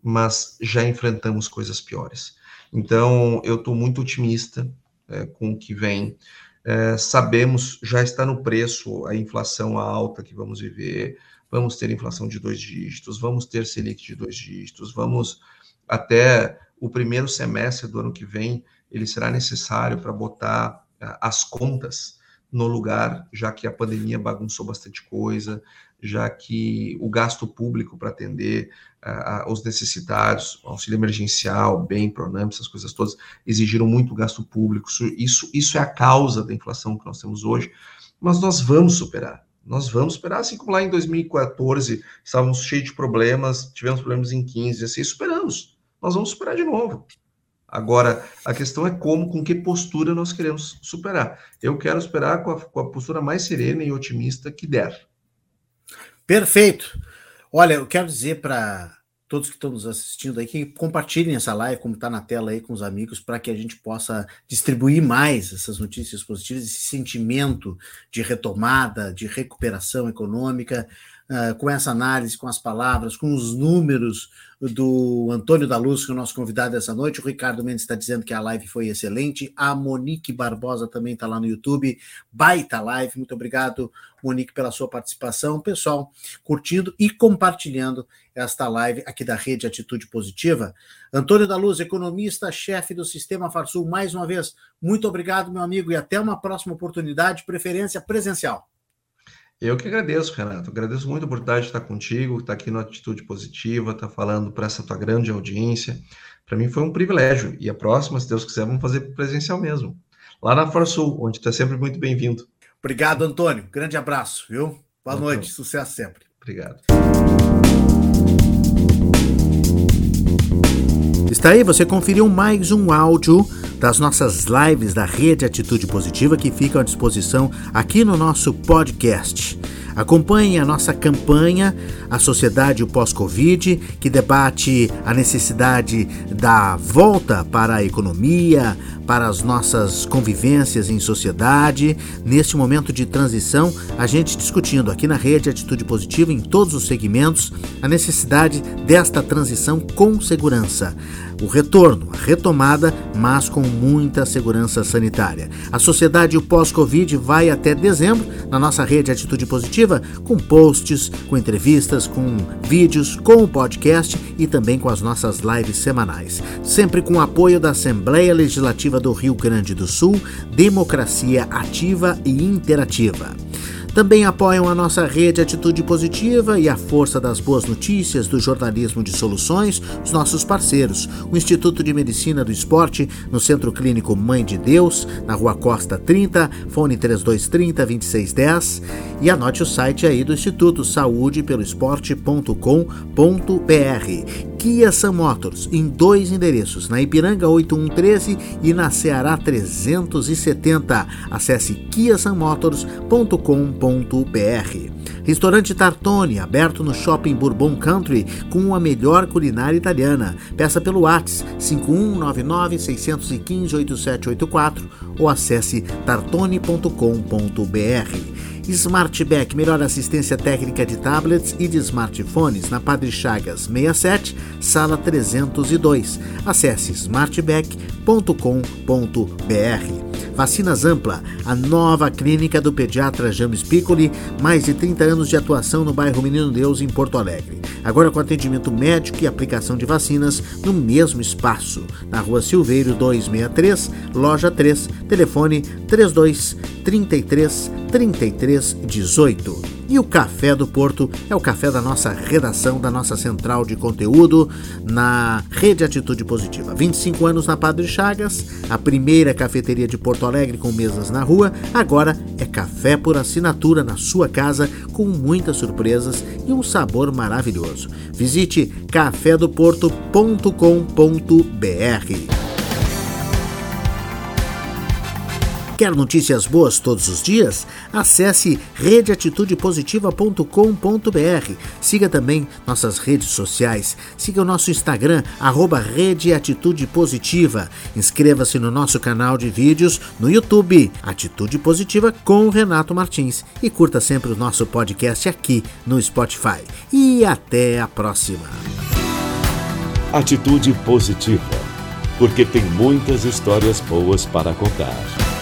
mas já enfrentamos coisas piores. Então, eu estou muito otimista é, com o que vem. É, sabemos, já está no preço a inflação alta que vamos viver, vamos ter inflação de dois dígitos, vamos ter Selic de dois dígitos, vamos até o primeiro semestre do ano que vem, ele será necessário para botar é, as contas no lugar, já que a pandemia bagunçou bastante coisa, já que o gasto público para atender uh, os necessitados, auxílio emergencial, bem, Pronamp, essas coisas todas, exigiram muito gasto público. Isso, isso é a causa da inflação que nós temos hoje, mas nós vamos superar. Nós vamos superar, assim como lá em 2014 estávamos cheios de problemas, tivemos problemas em 15, assim, superamos. Nós vamos superar de novo. Agora, a questão é como, com que postura nós queremos superar. Eu quero superar com a, com a postura mais serena e otimista que der. Perfeito. Olha, eu quero dizer para todos que estão nos assistindo aí que compartilhem essa live, como está na tela aí com os amigos, para que a gente possa distribuir mais essas notícias positivas, esse sentimento de retomada, de recuperação econômica, uh, com essa análise, com as palavras, com os números do Antônio da Luz, que é o nosso convidado essa noite. O Ricardo Mendes está dizendo que a live foi excelente. A Monique Barbosa também está lá no YouTube. Baita live. Muito obrigado, Monique, pela sua participação. Pessoal, curtindo e compartilhando esta live aqui da Rede Atitude Positiva. Antônio da Luz, economista, chefe do Sistema Farsul, mais uma vez, muito obrigado, meu amigo, e até uma próxima oportunidade, preferência presencial. Eu que agradeço, Renato. Agradeço muito a oportunidade de estar contigo, estar aqui no Atitude Positiva, estar falando para essa tua grande audiência. Para mim foi um privilégio. E a próxima, se Deus quiser, vamos fazer presencial mesmo. Lá na Forsul, onde tu é sempre muito bem-vindo. Obrigado, Antônio. Grande abraço, viu? Boa noite, sucesso sempre. Obrigado. Está aí, você conferiu mais um áudio das nossas lives da Rede Atitude Positiva que ficam à disposição aqui no nosso podcast. Acompanhe a nossa campanha A Sociedade Pós-Covid, que debate a necessidade da volta para a economia, para as nossas convivências em sociedade. Neste momento de transição, a gente discutindo aqui na rede Atitude Positiva, em todos os segmentos, a necessidade desta transição com segurança. O retorno, a retomada, mas com muita segurança sanitária. A sociedade pós-Covid vai até dezembro na nossa rede Atitude Positiva, com posts, com entrevistas, com vídeos, com o podcast e também com as nossas lives semanais. Sempre com o apoio da Assembleia Legislativa do Rio Grande do Sul, democracia ativa e interativa. Também apoiam a nossa rede Atitude Positiva e a Força das Boas Notícias do Jornalismo de Soluções, os nossos parceiros, o Instituto de Medicina do Esporte, no Centro Clínico Mãe de Deus, na Rua Costa 30, fone 3230 2610 e anote o site aí do Instituto Saúde pelo esporte.com.br. Kia Sam Motors, em dois endereços, na Ipiranga 8113 e na Ceará 370. Acesse kiasammotors.com.br. Restaurante Tartone, aberto no Shopping Bourbon Country, com a melhor culinária italiana. Peça pelo WhatsApp 5199 615 8784 ou acesse tartone.com.br. Smartback, melhor assistência técnica de tablets e de smartphones na Padre Chagas 67, sala 302. Acesse smartback.com.br. Vacinas Ampla, a nova clínica do pediatra James Piccoli, mais de 30 anos de atuação no bairro Menino Deus, em Porto Alegre. Agora com atendimento médico e aplicação de vacinas no mesmo espaço, na rua Silveiro 263, loja 3, telefone 32 33 33 18. E o Café do Porto é o café da nossa redação, da nossa central de conteúdo na Rede Atitude Positiva. 25 anos na Padre Chagas, a primeira cafeteria de Porto Alegre com mesas na rua, agora é café por assinatura na sua casa com muitas surpresas e um sabor maravilhoso. Visite cafedoporto.com.br. Quer notícias boas todos os dias? Acesse redeatitudepositiva.com.br. Siga também nossas redes sociais. Siga o nosso Instagram, arroba Rede Atitude Positiva. Inscreva-se no nosso canal de vídeos no YouTube, Atitude Positiva com Renato Martins. E curta sempre o nosso podcast aqui no Spotify. E até a próxima. Atitude Positiva, porque tem muitas histórias boas para contar.